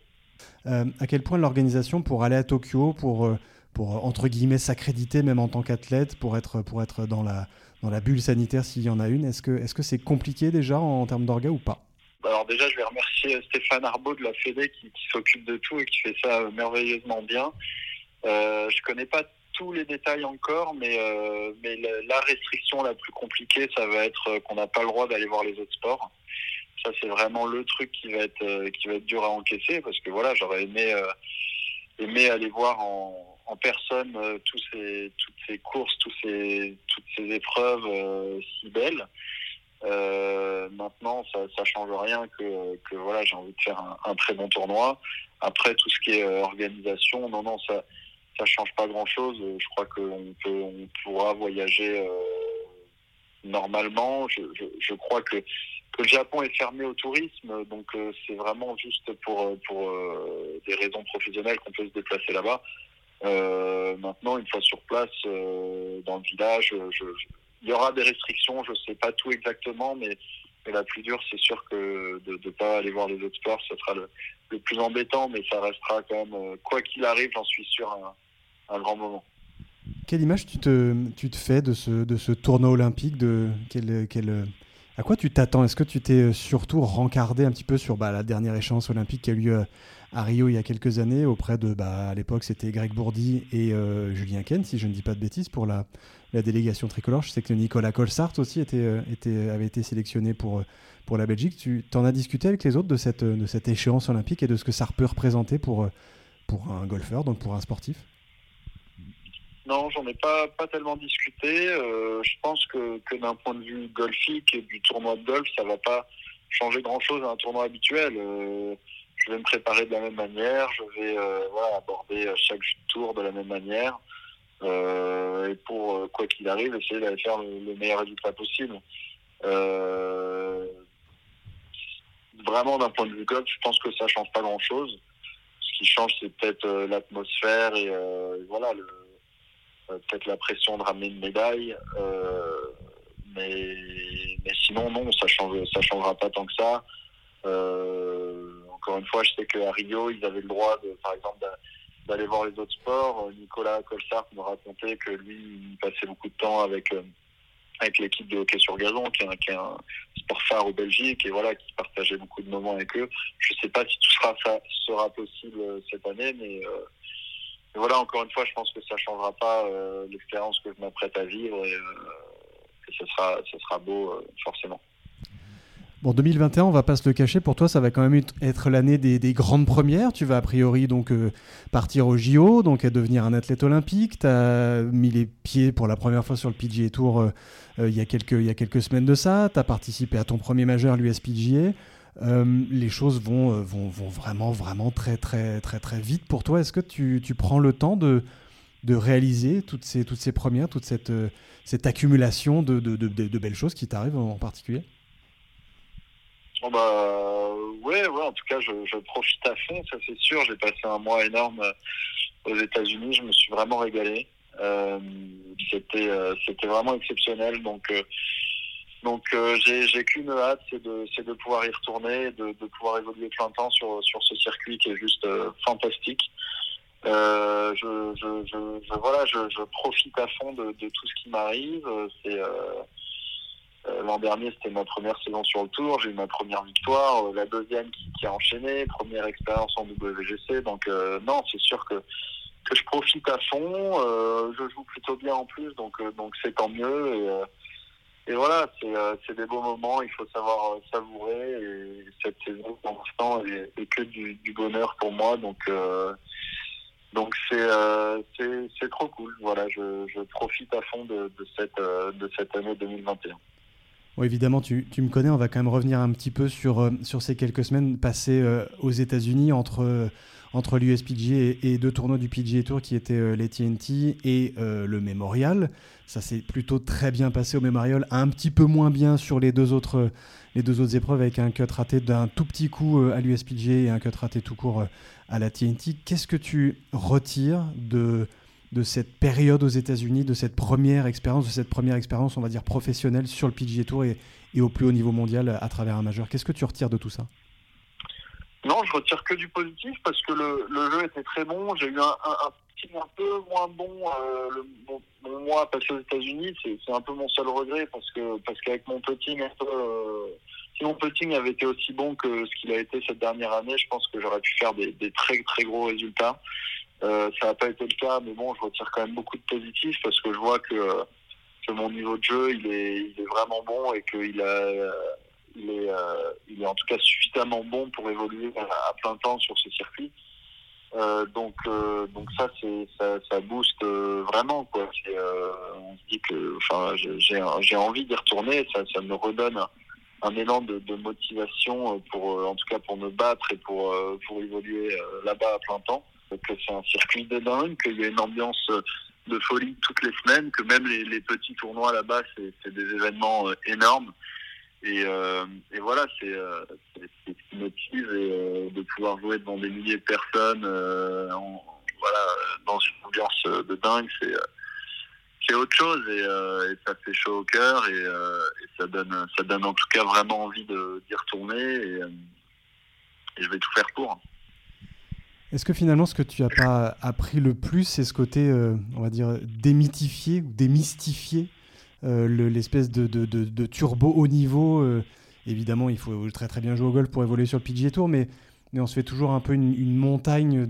Speaker 3: à quel point l'organisation pour aller à Tokyo, pour pour entre guillemets s'accréditer même en tant qu'athlète pour être pour être dans la dans la bulle sanitaire s'il y en a une est-ce que est-ce que c'est compliqué déjà en, termes d'orga ou pas?
Speaker 5: Alors déjà je vais remercier Stéphane Arbeau de la Fédé qui, s'occupe de tout et qui fait ça merveilleusement bien. Euh, je connais pas tous les détails encore mais euh, mais la, restriction la plus compliquée ça va être qu'on n'a pas le droit d'aller voir les autres sports ça c'est vraiment le truc qui va être euh, qui va être dur à encaisser parce que voilà j'aurais aimé euh, aimé aller voir en personne euh, ces, toutes ces courses, tous ces, toutes ces épreuves euh, si belles. Maintenant, ça, ça change rien que, voilà, j'ai envie de faire un, très bon tournoi. Après, tout ce qui est organisation, non, non, ça, ça change pas grand chose. Je crois qu'on on pourra voyager normalement. Je, je, je, crois que, que le Japon est fermé au tourisme, donc c'est vraiment juste pour, pour des raisons professionnelles qu'on peut se déplacer là-bas. Euh, maintenant, une fois sur place, euh, dans le village, je, il y aura des restrictions, je ne sais pas tout exactement, mais, mais la plus dure, c'est sûr que de ne pas aller voir les autres sports, ce sera le, le, plus embêtant, mais ça restera quand même, euh, quoi qu'il arrive, j'en suis sûr, un, un, grand moment.
Speaker 3: Quelle image tu te, fais de ce, tournoi olympique À quoi tu t'attends? Est-ce que tu t'es surtout rencardé un petit peu sur bah, la dernière échéance olympique qui a eu lieu à Rio il y a quelques années auprès de, bah, à l'époque c'était Greg Bourdi et euh, Julien Ken, si je ne dis pas de bêtises, pour la, délégation tricolore? Je sais que Nicolas Colsart aussi euh, avait été sélectionné pour, euh, la Belgique. Tu en as discuté avec les autres de cette, échéance olympique et de ce que ça peut représenter pour un golfeur, donc pour un sportif?
Speaker 5: Non, j'en ai pas, pas tellement discuté. je pense que, d'un point de vue golfique et du tournoi de golf, ça va pas changer grand-chose à un tournoi habituel je vais me préparer de la même manière, je vais euh, voilà, aborder chaque tour de la même manière. Euh, et pour euh, quoi qu'il arrive, essayer d'aller faire le, meilleur résultat possible. vraiment, d'un point de vue golf, je pense que ça change pas grand-chose. Ce qui change, c'est peut-être l'atmosphère et voilà, peut-être la pression de ramener une médaille. mais, mais sinon, non, ça ça changera pas tant que ça. Euh, encore une fois, je sais qu'à Rio, ils avaient le droit, de, par exemple, d'aller voir les autres sports. Euh, Nicolas Colsart me racontait que lui, il passait beaucoup de temps avec euh, avec l'équipe de hockey sur gazon, qui est, un, sport phare au Belgique, et voilà, qui partageait beaucoup de moments avec eux. Je ne sais pas si tout sera, possible euh, cette année, mais, voilà, encore une fois, je pense que ça ne changera pas l'expérience que je m'apprête à vivre, et, et ce sera, sera beau, forcément.
Speaker 3: Bon, 2021, on va pas se le cacher, pour toi, ça va quand même être l'année des, grandes premières. Tu vas a priori donc euh, partir au JO, donc devenir un athlète olympique. Tu as mis les pieds pour la première fois sur le PGA Tour euh, euh, il, y y a quelques semaines de ça. Tu as participé à ton premier majeur, l'USPGA. Les choses vont, vont, vont, vraiment, vraiment très, très, très, très vite pour toi. Est-ce que tu, prends le temps de, réaliser toutes ces, toutes ces premières, toute cette, cette accumulation de, de, belles choses qui t'arrivent en particulier?
Speaker 5: Bon bah ouais, ouais, en tout cas je, profite à fond, ça c'est sûr. J'ai passé un mois énorme euh, aux États-Unis, je me suis vraiment régalé. Euh, c'était euh, c'était vraiment exceptionnel, donc euh, donc j'ai j'ai qu'une hâte, c'est de de pouvoir y retourner, de, de pouvoir évoluer plein de temps sur sur ce circuit qui est juste fantastique. je, je, je, je, voilà, je, profite à fond de, de tout ce qui m'arrive. C'est euh, l'an dernier, c'était ma première saison sur le tour. J'ai eu ma première victoire, euh, la deuxième qui, a enchaîné, première expérience en WGC. Donc euh, non, c'est sûr que que je profite à fond. je joue plutôt bien en plus, donc donc c'est tant mieux. Et, et voilà, c'est des beaux moments. Il faut savoir savourer. Et cette saison, pour l'instant, est, que du, bonheur pour moi. Donc donc c'est c'est trop cool. Voilà, je, je profite à fond de, de cette de cette année 2021.
Speaker 3: évidemment, tu, me connais, on va quand même revenir un petit peu sur, sur ces quelques semaines passées aux États-Unis entre, entre l'USPG et, deux tournois du PGA Tour qui étaient les TNT et le Memorial. Ça s'est plutôt très bien passé au Memorial, un petit peu moins bien sur les deux autres, les deux autres épreuves avec un cut raté d'un tout petit coup à l'USPG et un cut raté tout court à la TNT. Qu'est-ce que tu retires de, de cette période aux États-Unis, de cette première expérience, de cette première expérience, on va dire professionnelle sur le PGA Tour et, et au plus haut niveau mondial à travers un majeur? Qu'est-ce que tu retires de tout ça?
Speaker 5: Non, je retire que du positif parce que le, le jeu était très bon. J'ai eu un, un, petit un peu moins bon euh, le, mon, mois passé aux États-Unis. C'est un peu mon seul regret parce que parce qu'avec mon putting euh, si mon putting avait été aussi bon que ce qu'il a été cette dernière année, je pense que j'aurais pu faire des, des, très très gros résultats. Euh, ça n'a pas été le cas, mais bon, je retire quand même beaucoup de positifs parce que je vois que, que mon niveau de jeu, il est, il est vraiment bon et qu'il a, il est, euh, en tout cas suffisamment bon pour évoluer à, plein temps sur ce circuit. Euh, donc, euh, donc ça, ça, booste euh, vraiment on se dit que, enfin, j'ai, envie d'y retourner. Ça, me redonne un élan de, motivation pour, en tout cas, pour me battre et pour, pour évoluer là-bas à plein temps que c'est un circuit de dingue, qu'il y a une ambiance de folie toutes les semaines, que même les, petits tournois là-bas, c'est des événements énormes. Et, euh, et, voilà, c'est euh, ce qui motive et, euh, de pouvoir jouer devant des milliers de personnes voilà, dans une ambiance de dingue, c'est c'est autre chose et, ça fait chaud au cœur et, ça donne ça donne en tout cas vraiment envie d'y retourner et, je vais tout faire pour.
Speaker 3: Est-ce que finalement, ce que tu n'as pas appris le plus, c'est ce côté, on va dire, démythifié ou démystifié, euh, l'espèce de, de, de, turbo haut niveau euh, Évidemment, il faut très très bien jouer au golf pour évoluer sur le PGA Tour, mais, mais on se fait toujours un peu une, montagne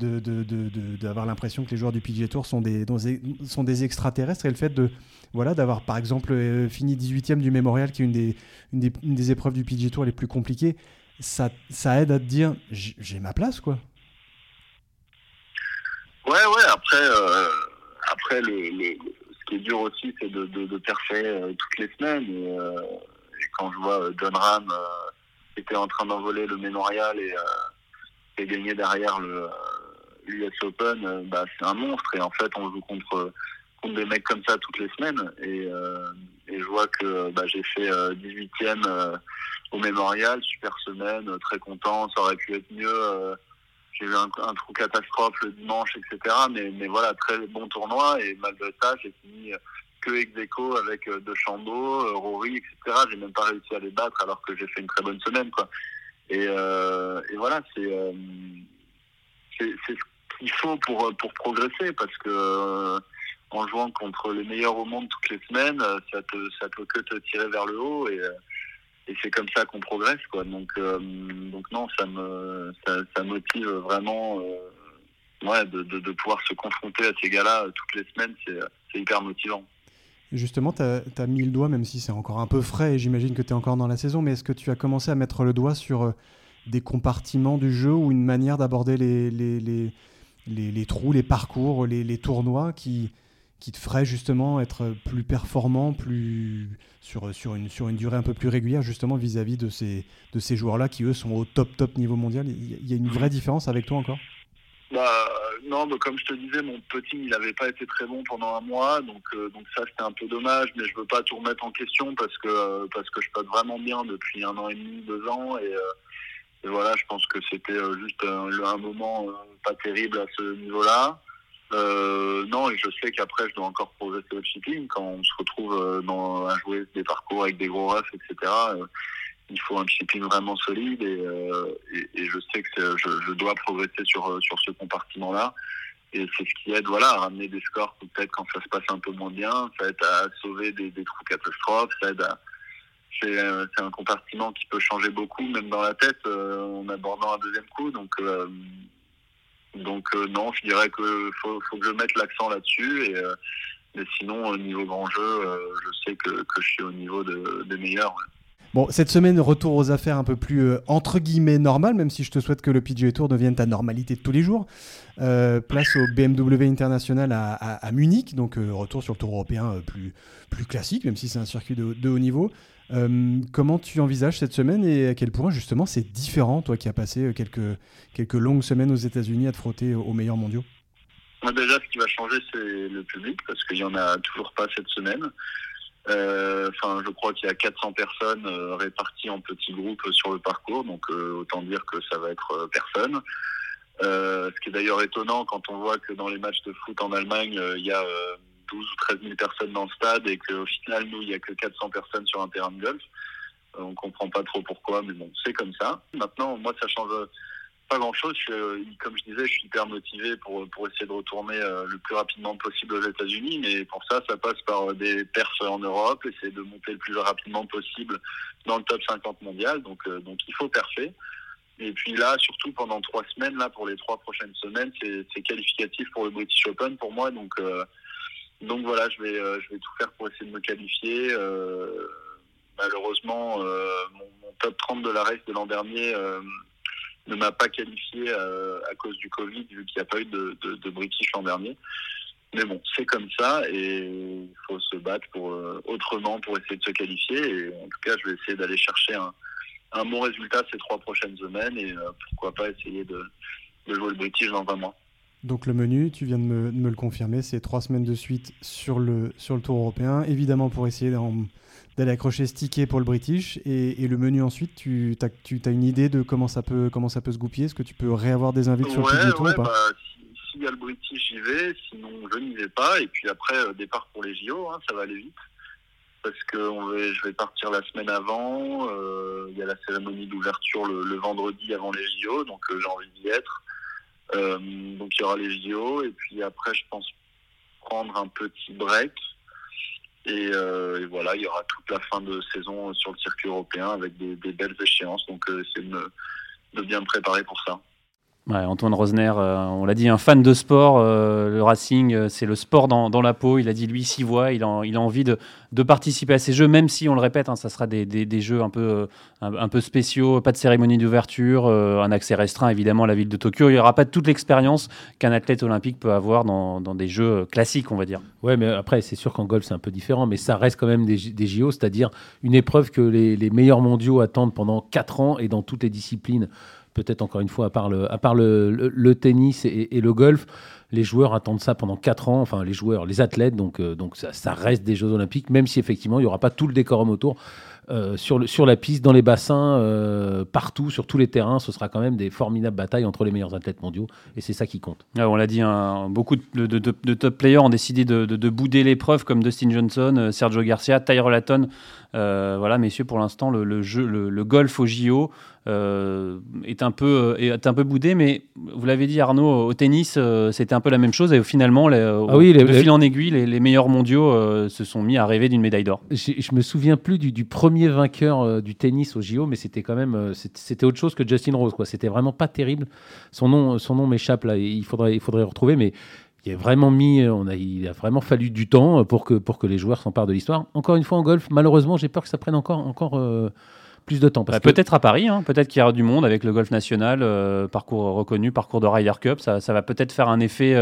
Speaker 3: d'avoir l'impression que les joueurs du PGA Tour sont des, sont des extraterrestres. Et le fait de voilà d'avoir par exemple fini 18e du Memorial, qui est une des, une des, des épreuves du PGA Tour les plus compliquées, ça, ça aide à te dire j'ai ma place quoi.
Speaker 5: Ouais, ouais. Après, euh, après le, le, qui dur aussi, c'est de, de, percer euh, toutes les semaines. Et, euh, quand je vois euh, John Ram était en train d'envoler le Mémorial et, et gagner derrière le l'US Open, bah, c'est un monstre. Et en fait, on joue contre contre des mecs comme ça toutes les semaines. Et, je vois que bah, j'ai fait 18e au Mémorial, super semaine, très content. Ça aurait pu être mieux j'ai eu un, trou catastrophe le dimanche, etc. Mais, voilà, très bon tournoi et malgré ça, j'ai fini que ex aequo avec euh, De Chambaud, euh, Rory, etc. J'ai même pas réussi à les battre alors que j'ai fait une très bonne semaine, quoi. Et, euh, voilà, c'est euh, ce qu'il faut pour pour progresser parce que euh, en jouant contre les meilleurs au monde toutes les semaines, ça te ça peut que te tirer vers le haut et et c'est comme ça qu'on progresse quoi. Donc euh, donc non ça me ça, motive vraiment euh, ouais de, de, pouvoir se confronter à ces gars-là toutes les semaines c'est hyper motivant.
Speaker 3: Justement, tu as, mis le doigt, même si c'est encore un peu frais, et j'imagine que tu es encore dans la saison, mais est-ce que tu as commencé à mettre le doigt sur euh, des compartiments du jeu ou une manière d'aborder les, les, les, les, les trous, les parcours, les tournois qui, qui te ferait justement être plus performant, plus sur, sur, une, sur une durée un peu plus régulière, justement vis-à-vis -vis de ces, de ces joueurs-là qui, eux, sont au top, top niveau mondial Il y a une vraie différence avec toi encore?
Speaker 5: Bah, non, bah, comme je te disais, mon petit, il n'avait pas été très bon pendant un mois, donc, euh, donc ça c'était un peu dommage, mais je veux pas tout remettre en question parce que, euh, parce que je passe vraiment bien depuis un an et demi, deux ans, et, euh, voilà, je pense que c'était juste un moment pas terrible à ce niveau-là. Euh, non, et je sais qu'après, je dois encore progresser au chipping. Quand on se retrouve euh, dans, à jouer des parcours avec des gros refs, etc., euh, il faut un chipping vraiment solide. Et, euh, je sais que je, dois progresser sur, sur ce compartiment-là. Et c'est ce qui aide voilà, à ramener des scores peut-être quand ça se passe un peu moins bien. Ça aide à sauver des, trous catastrophes. Ça aide. C'est un compartiment qui peut changer beaucoup, même dans la tête, en abordant un deuxième coup. Donc, donc euh, non, je dirais qu'il faut, faut, que je mette l'accent là-dessus. Et, euh, mais sinon, au niveau grand jeu, euh, je sais que, que, je suis au niveau de, des meilleurs.
Speaker 3: Bon, cette semaine, retour aux affaires un peu plus euh, entre guillemets normales, même si je te souhaite que le PGA Tour devienne ta normalité de tous les jours. Euh, place au BMW International à, Munich, donc euh, retour sur le Tour européen plus, plus classique, même si c'est un circuit de haut niveau. Comment tu envisages cette semaine et à quel point justement c'est différent, toi qui as passé quelques, quelques longues semaines aux États-Unis à te frotter aux meilleurs mondiaux?
Speaker 5: Déjà, ce qui va changer, c'est le public, parce qu'il n'y en a toujours pas cette semaine. Euh, enfin, je crois qu'il y a 400 personnes euh, réparties en petits groupes sur le parcours, donc euh, autant dire que ça va être personne. ce qui est d'ailleurs étonnant quand on voit que dans les matchs de foot en Allemagne, il y a 12 ou 13 000 personnes dans le stade et qu'au final, nous, il n'y a que 400 personnes sur un terrain de golf. On comprend pas trop pourquoi, mais bon, c'est comme ça. Maintenant, moi, ça change pas grand chose. Euh, comme je disais, je suis hyper motivé pour, pour essayer de retourner euh, le plus rapidement possible aux États-Unis. Mais pour ça, ça passe par euh, des perfs en Europe, essayer de monter le plus rapidement possible dans le top 50 mondial. Donc, donc il faut perfer. Et puis là, surtout pendant trois semaines, là, pour les trois prochaines semaines, c'est qualificatif pour le British Open pour moi. Donc, donc voilà, je vais, je vais tout faire pour essayer de me qualifier. malheureusement, mon, mon, top 30 de la race de l'an dernier ne m'a pas qualifié euh, à cause du Covid, vu qu'il n'y a pas eu de, de, British l'an dernier. Mais bon, c'est comme ça et il faut se battre pour, euh, autrement pour essayer de se qualifier. Et en tout cas, je vais essayer d'aller chercher un, un, bon résultat ces trois prochaines semaines et euh, pourquoi pas essayer de, de, jouer le British dans un mois.
Speaker 3: Donc le menu, tu viens de me, de me le confirmer, c'est trois semaines de suite sur le, sur le Tour européen, évidemment pour essayer d'aller accrocher ce ticket pour le British. Et, le menu ensuite tu as, tu as une idée de comment ça peut comment ça peut se goupiller? Est-ce que tu peux réavoir des invités sur le
Speaker 5: Tour ou pas? bah, s'il y a le British j'y vais. Sinon je n'y vais pas. Et puis après euh, départ pour les JO hein, ça va aller vite. Parce que je vais partir la semaine avant. Euh, il y a la cérémonie d'ouverture le, vendredi avant les JO donc euh, j'ai envie d'y être donc il y aura les JO et puis après je pense prendre un petit break euh, et, voilà, il y aura toute la fin de saison sur le circuit européen avec des, belles échéances. Donc, euh, c'est de, de bien me préparer pour ça.
Speaker 1: Antoine Rosner, euh, on l'a dit, un fan de sport. Euh, le racing, euh, c'est le sport dans, la peau. Il a dit, lui, s'y voit. Il a, envie de, participer à ces jeux, même si, on le répète, hein, ça sera des, jeux un peu, un, peu spéciaux, pas de cérémonie d'ouverture, un accès restreint, évidemment, à la ville de Tokyo. Il n'y aura pas toute l'expérience qu'un athlète olympique peut avoir dans, des jeux classiques, on va dire.
Speaker 2: Ouais, mais après, c'est sûr qu'en golf, c'est un peu différent, mais ça reste quand même des, des JO, c'est-à-dire une épreuve que les, les meilleurs mondiaux attendent pendant 4 ans et dans toutes les disciplines peut-être encore une fois, à part le, tennis et, le golf, les joueurs attendent ça pendant 4 ans, enfin les joueurs, les athlètes, donc, euh, donc ça, reste des Jeux Olympiques, même si effectivement il n'y aura pas tout le décorum autour. Euh, sur, le, sur la piste, dans les bassins, euh, partout, sur tous les terrains, ce sera quand même des formidables batailles entre les meilleurs athlètes mondiaux. Et c'est ça qui compte.
Speaker 1: on l'a dit, beaucoup de, top players ont décidé de, bouder l'épreuve, comme Dustin Johnson, Sergio Garcia, Tyler Latton. voilà, messieurs, pour l'instant, le, jeu, le, golf au JO est, un peu, est un peu boudé, mais vous l'avez dit, Arnaud, au tennis, c'était un peu la même chose. Et finalement, les, ah oui, de fil en aiguille, les, meilleurs mondiaux se sont mis à rêver d'une médaille d'or.
Speaker 2: Je me souviens plus du, du premier vainqueur euh, du tennis au JO, mais c'était quand même euh, c'était autre chose que Justin Rose. Quoi. C'était vraiment pas terrible. Son nom, son nom m'échappe là. Il faudrait, il faudrait retrouver, mais il a vraiment mis, on a, il a vraiment fallu du temps pour que, pour que les joueurs s'emparent de l'histoire. Encore une fois en golf, malheureusement, j'ai peur que ça prenne encore, encore euh, plus de temps.
Speaker 1: Bah, peut-être à Paris, hein. peut-être qu'il y aura du monde avec le golf national, parcours reconnu, parcours de Ryder Cup. Ça, ça va peut-être faire un effet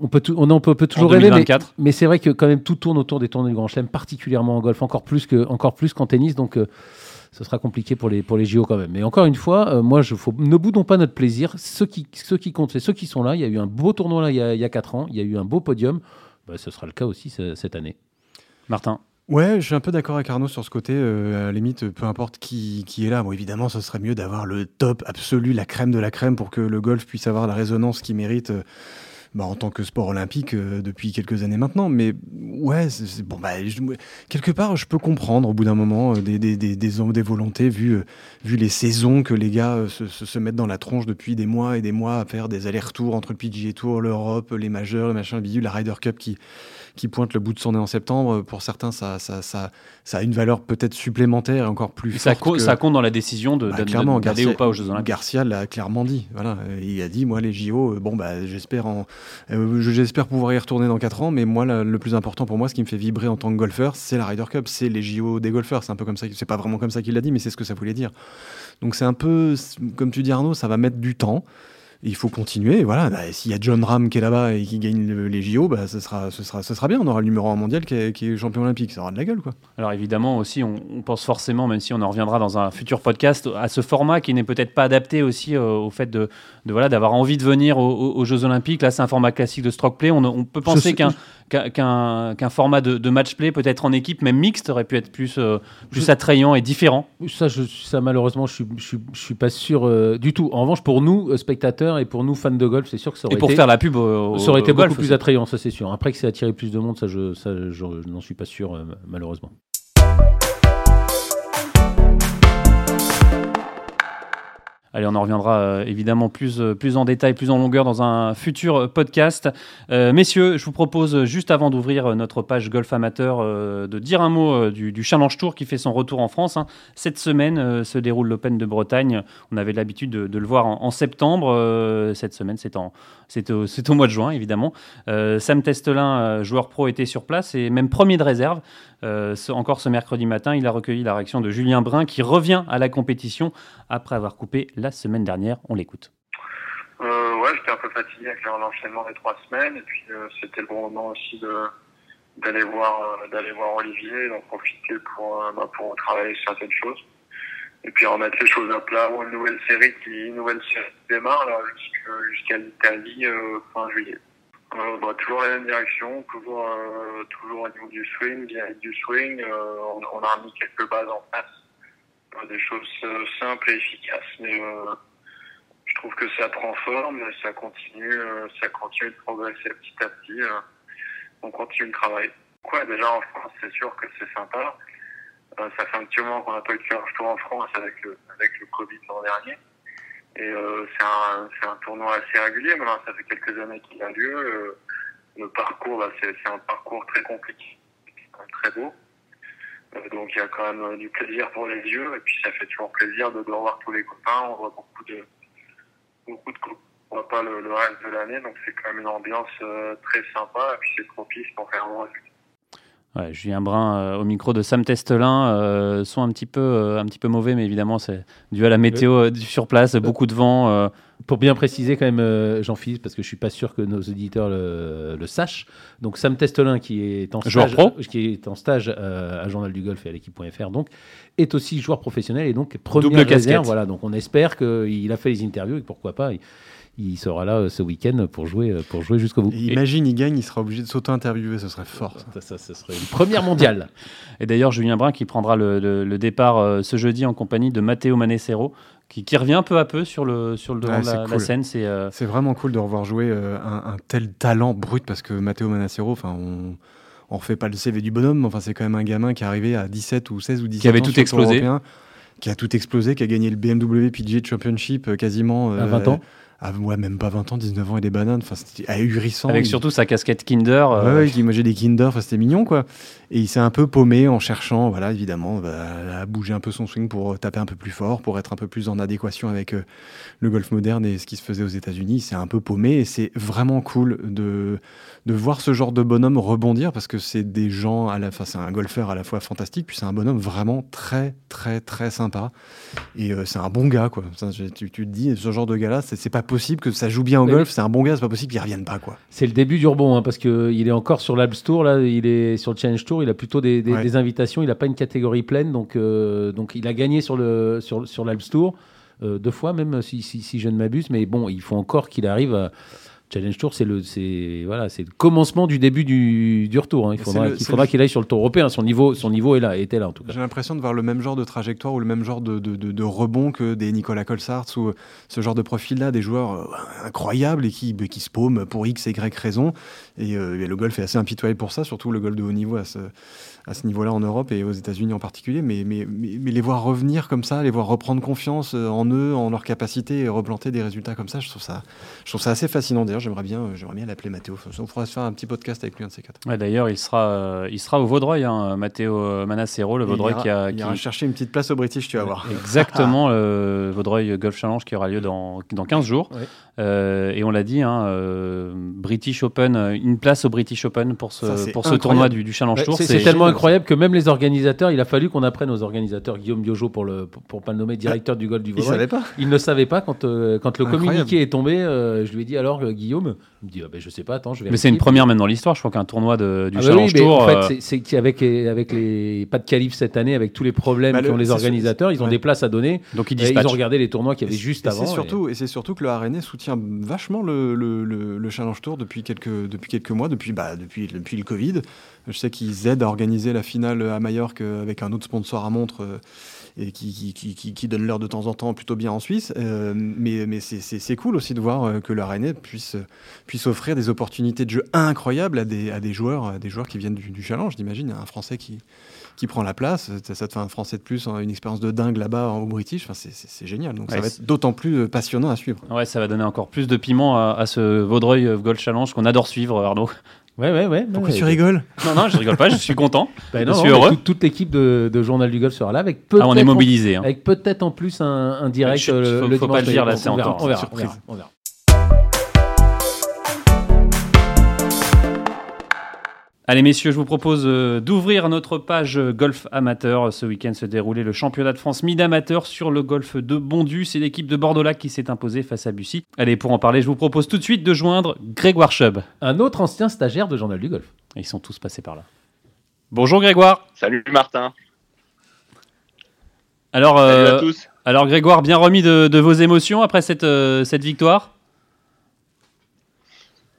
Speaker 2: on peut, on, peut, toujours rêver, mais, c'est vrai que quand même tout tourne autour des tournées de Grand Chelem, particulièrement en golf, encore plus que, encore plus qu'en tennis, donc euh, ce sera compliqué pour les, pour les JO quand même. Mais encore une fois, euh, moi, je faut, ne boudons pas notre plaisir. Ce qui, ce qui compte, c'est ceux qui sont là. Il y a eu un beau tournoi là, il, y a, il y a 4 ans, il y a eu un beau podium. Bah, ce sera le cas aussi cette année.
Speaker 1: Martin
Speaker 3: Ouais, je suis un peu d'accord avec Arnaud sur ce côté. Euh, à la limite, peu importe qui, qui est là. Bon, évidemment, ce serait mieux d'avoir le top absolu, la crème de la crème, pour que le golf puisse avoir la résonance qu'il mérite bah, en tant que sport olympique euh, depuis quelques années maintenant. Mais ouais, bon, bah, quelque part, je peux comprendre au bout d'un moment euh, des, des, des, des, volontés, vu, euh, vu les saisons que les gars se, se, mettent dans la tronche depuis des mois et des mois à faire des allers-retours entre le PGA Tour, l'Europe, les majeurs, le machin, le la Ryder Cup qui qui pointe le bout de son nez en septembre, pour certains, ça, ça, ça, ça a une valeur peut-être supplémentaire et encore plus
Speaker 1: ça,
Speaker 3: forte
Speaker 1: ça compte dans la décision de, bah, clairement, ou pas aux Jeux Olympiques.
Speaker 3: Garcia l'a clairement dit. Voilà, il a dit moi les JO, euh, bon bah j'espère en, euh, j'espère pouvoir y retourner dans 4 ans, mais moi le plus important pour moi, ce qui me fait vibrer en tant que golfeur, c'est la Ryder Cup, c'est les JO des golfeurs. C'est un peu comme ça, c'est pas vraiment comme ça qu'il l'a dit, mais c'est ce que ça voulait dire. Donc c'est un peu, comme tu dis Arnaud, ça va mettre du temps. Il faut continuer. Voilà, bah, s'il y a John Ram qui est là-bas et qui gagne les JO, bah, ce, sera, ce, sera, ce sera bien. On aura le numéro 1 mondial qui est, qui est champion olympique. Ça aura de la gueule. Quoi.
Speaker 1: Alors évidemment aussi, on, pense forcément, même si on en reviendra dans un futur podcast, à ce format qui n'est peut-être pas adapté aussi euh, au fait de, de voilà d'avoir envie de venir aux, Jeux olympiques. Là, c'est un format classique de stroke play. On, on peut penser qu'un qu'un format de, match play, peut-être en équipe, même mixte, aurait pu être plus, euh, plus attrayant et différent.
Speaker 2: Ça, je, ça malheureusement, je ne suis, je, suis pas sûr euh, du tout. En revanche, pour nous, spectateurs et pour nous, fans de golf, c'est sûr que ça aurait
Speaker 1: et pour
Speaker 2: été,
Speaker 1: faire la pub
Speaker 2: ça aurait été beaucoup plus attrayant, ça c'est sûr. Après que c'est attiré plus de monde, ça, je, ça, je, n'en suis pas sûr, euh, malheureusement.
Speaker 1: Allez, on en reviendra euh, évidemment plus, euh, plus en détail, plus en longueur dans un futur euh, podcast. messieurs, je vous propose, juste avant d'ouvrir notre page Golf Amateur, de dire un mot du, Challenge Tour qui fait son retour en France. Hein. Cette semaine se déroule l'Open de Bretagne. On avait l'habitude de, le voir en, septembre. cette semaine, c'est au, au, mois de juin, évidemment. Sam Testelin, joueur pro, était sur place et même premier de réserve. encore ce mercredi matin, il a recueilli la réaction de Julien Brun qui revient à la compétition après avoir coupé la semaine dernière. On l'écoute.
Speaker 6: Euh, ouais, j'étais un peu fatigué avec l'enchaînement des trois semaines et puis euh, c'était le bon moment aussi d'aller voir euh, voir Olivier, d'en profiter pour bah, pour travailler certaines choses et puis remettre les choses à plat. Une nouvelle série qui une nouvelle série démarre jusqu'à l'Italie fin juillet. Bah, toujours la même direction, toujours toujours au niveau du swing, du swing. On, on, a mis quelques bases en place des choses euh, simples et efficaces, mais euh, je trouve que ça prend forme, ça continue, euh, ça continue de progresser petit à petit. on continue le travail. Quoi, déjà en France, c'est sûr que c'est sympa. ça fait un petit moment qu'on n'a pas eu de Challenge Tour en France avec le, avec le Covid l'an dernier. Et c'est un, un, tournoi assez régulier. Maintenant, ça fait quelques années qu'il a lieu. le parcours, bah, c'est un parcours très compliqué, très beau. Euh, donc il y a quand même euh, du plaisir pour les yeux et puis ça fait toujours plaisir de, revoir tous les copains. On voit beaucoup de beaucoup de copains. On voit pas le, reste de l'année, donc c'est quand même une ambiance euh, très sympa et puis c'est propice pour faire un bon
Speaker 1: Ouais, Julien Brun au micro de Sam Testelin sont un petit peu un petit peu mauvais, mais évidemment c'est dû à la météo sur place, beaucoup de vent.
Speaker 2: Pour bien préciser quand même, euh, Jean-Philippe, parce que je suis pas sûr que nos auditeurs le, sachent. Donc Sam Testelin, qui est en stage, qui est en stage euh, à Journal du Golf et à l'équipe.fr, donc est aussi joueur professionnel et donc premier
Speaker 1: Double réserve.
Speaker 2: Voilà, donc on espère qu'il a fait les interviews et pourquoi pas. Il, sera là euh, ce week-end pour jouer, pour jouer jusqu'au bout.
Speaker 3: imagine, il gagne, il sera obligé de s'auto-interviewer, ce serait fort.
Speaker 2: Ça, ça, serait une première mondiale.
Speaker 1: et d'ailleurs, Julien Brun qui prendra le, départ ce jeudi en compagnie de Matteo Manessero, qui, revient peu à peu sur le, sur le devant de la, scène.
Speaker 3: Euh, c'est vraiment cool de revoir jouer euh, un, tel talent brut parce que Matteo Manacero, enfin, on ne refait pas le CV du bonhomme, enfin, c'est quand même un gamin qui est arrivé à 17 ou 16 ou 17
Speaker 1: qui avait tout explosé.
Speaker 3: Qui a tout explosé, qui a gagné le BMW PGA Championship euh, quasiment.
Speaker 2: à 20 ans
Speaker 3: ah, ouais, même pas 20 ans, 19 ans et des bananes. Enfin, c'était ahurissant.
Speaker 1: Avec surtout sa casquette Kinder.
Speaker 3: Euh... Ouais, il mangeait des Kinder. Enfin, c'était mignon, quoi. Et il s'est un peu paumé en cherchant, voilà, évidemment, bah, à bouger un peu son swing pour taper un peu plus fort, pour être un peu plus en adéquation avec euh, le golf moderne et ce qui se faisait aux États-Unis. C'est un peu paumé et c'est vraiment cool de, de voir ce genre de bonhomme rebondir parce que c'est des gens, à la, fin, c'est un golfeur à la fois fantastique, puis c'est un bonhomme vraiment très, très, très sympa. Et euh, c'est un bon gars, quoi. tu, tu, te dis, ce genre de gars-là, c'est pas possible que ça joue bien au golf, c'est un bon gars, c'est pas possible qu'il revienne pas quoi.
Speaker 2: C'est le début du rebond hein, parce que il est encore sur l'Alps Tour là, il est sur le Challenge Tour, il a plutôt des, invitations, il n'a pas une catégorie pleine donc euh, donc il a gagné sur le sur sur l'Alps Tour euh, deux fois même si, si, si je ne m'abuse, mais bon il faut encore qu'il arrive à Challenge Tour, c'est le, c'est voilà, c'est le commencement du début du, du retour. Hein. Il faudra, il faudra qu'il aille sur le Tour européen. Son niveau, son niveau est là, était là en tout cas.
Speaker 3: J'ai l'impression de voir le même genre de trajectoire ou le même genre de, de, de, rebond que des Nicolas Colsarts ou ce genre de profil-là, des joueurs euh, incroyables et qui, qui se paument pour X et Y raison. Et, euh, et, le golf est assez impitoyable pour ça, surtout le golf de haut niveau à ce, à ce niveau-là en Europe et aux États-Unis en particulier, mais, mais, mais, les voir revenir comme ça, les voir reprendre confiance euh, en eux, en leur capacité et replanter des résultats comme ça, je trouve ça, je trouve ça assez fascinant. D'ailleurs, j'aimerais bien, euh, j'aimerais bien l'appeler Matteo. On pourrait se faire un petit podcast avec lui, un de ces quatre.
Speaker 1: Ouais, D'ailleurs, il sera, il sera au Vaudreuil, hein, Matteo Manacero, le Vaudreuil
Speaker 3: il
Speaker 1: qui a.
Speaker 3: Il
Speaker 1: qui-
Speaker 3: chercher une petite place au British, tu vas voir.
Speaker 1: Exactement, le Vaudreuil Golf Challenge qui aura lieu dans, dans 15 jours.
Speaker 2: Ouais.
Speaker 1: Euh, et on l'a dit, hein, euh, British Open, euh, une place au British Open pour ce,
Speaker 3: Ça,
Speaker 1: pour ce tournoi du, du Challenge Tour.
Speaker 2: c'est tellement incroyable que même les organisateurs, il a fallu qu'on apprenne aux organisateurs, Guillaume Biojo pour le pour, pour pas le nommer directeur du golf du
Speaker 3: Il
Speaker 2: Vaudreuil.
Speaker 3: savait pas.
Speaker 2: Il ne savait pas quand, euh, quand le
Speaker 3: Incroyable.
Speaker 2: communiqué est tombé. euh, je lui ai dit alors euh, Guillaume, il me dit ah ben, je sais pas, attends, je vais.
Speaker 1: Mais c'est une première même dans l'histoire. Je crois qu'un tournoi de, du
Speaker 2: Ah bah
Speaker 1: Challenge
Speaker 2: oui,
Speaker 1: Tour.
Speaker 2: en fait,
Speaker 1: euh,
Speaker 2: c'est- c'est qu'avec avec les pas de qualif cette année, avec tous les problèmes
Speaker 3: Bah, le-
Speaker 2: qu'ont les organiateurs, ils ont
Speaker 3: ouais.
Speaker 2: des places à donner.
Speaker 1: donc ils
Speaker 2: Et ils
Speaker 1: dispatchent.
Speaker 2: ont regardé les tournois qu'il y avait
Speaker 3: Et
Speaker 2: juste
Speaker 3: et
Speaker 2: avant. Et-
Speaker 3: c'est surtout que le Rennais soutient vachement le, le, le- le Challenge Tour depuis quelques, depuis quelques mois, depuis, bah, depuis, depuis le Covid. Je sais qu'ils aident à organiser la finale à Majorque euh, avec un autre sponsor à montre euh, et qui, qui, qui, qui- qui donne l'heure de temps en temps plutôt bien en Suisse. Euh, mais mais c'est- cool aussi de voir euh, que le Rennais puisse, puisse offrir des opportunités de jeu incroyables à des, à des, joueurs, à des joueurs qui viennent du, du Challenge. J'imagine un Français qui, qui prend la place, ça, ça te fait un Français de plus, une expérience de dingue là-bas au British. Enfin, c'est- génial. Donc ça va être d'autant plus euh, passionnant à suivre.
Speaker 1: Ouais, ça va donner encore plus de piment à, à ce Vaudreuil Golf Challenge qu'on adore suivre, Arnaud.
Speaker 2: Ouais, ouais, ouais.
Speaker 3: Pourquoi
Speaker 2: ouais,
Speaker 3: tu rigoles
Speaker 1: Non, non, je rigole pas, je suis content.
Speaker 2: Ben
Speaker 1: Je
Speaker 2: non,
Speaker 1: suis
Speaker 2: non, mais
Speaker 1: heureux.
Speaker 2: toute, toute l'équipe de, de Journal du Golf sera là avec
Speaker 1: Ah,
Speaker 2: peut-être
Speaker 1: on est mobilisé. hein.
Speaker 2: avec peut-être en plus un, un direct euh,
Speaker 1: faut-
Speaker 2: le
Speaker 1: faut pas le dire, là, c'est en
Speaker 2: on verra, on verra, on verra.
Speaker 1: Allez messieurs, je vous propose euh, d'ouvrir notre page golf amateur. Ce week-end se déroulait le championnat de France mid-amateur sur le golf de Bondu. C'est l'équipe de Bordeaux-Lac qui s'est imposée face à Bussy. Allez, pour en parler, je vous propose tout de suite de joindre Grégoire Chubb.
Speaker 2: Un autre ancien stagiaire de Journal du Golf.
Speaker 1: Ils sont tous passés par là. Bonjour Grégoire.
Speaker 7: Salut Martin.
Speaker 1: Alors,
Speaker 7: Salut
Speaker 1: euh,
Speaker 7: à tous.
Speaker 1: alors Grégoire, bien remis de, de vos émotions après cette, euh, cette victoire?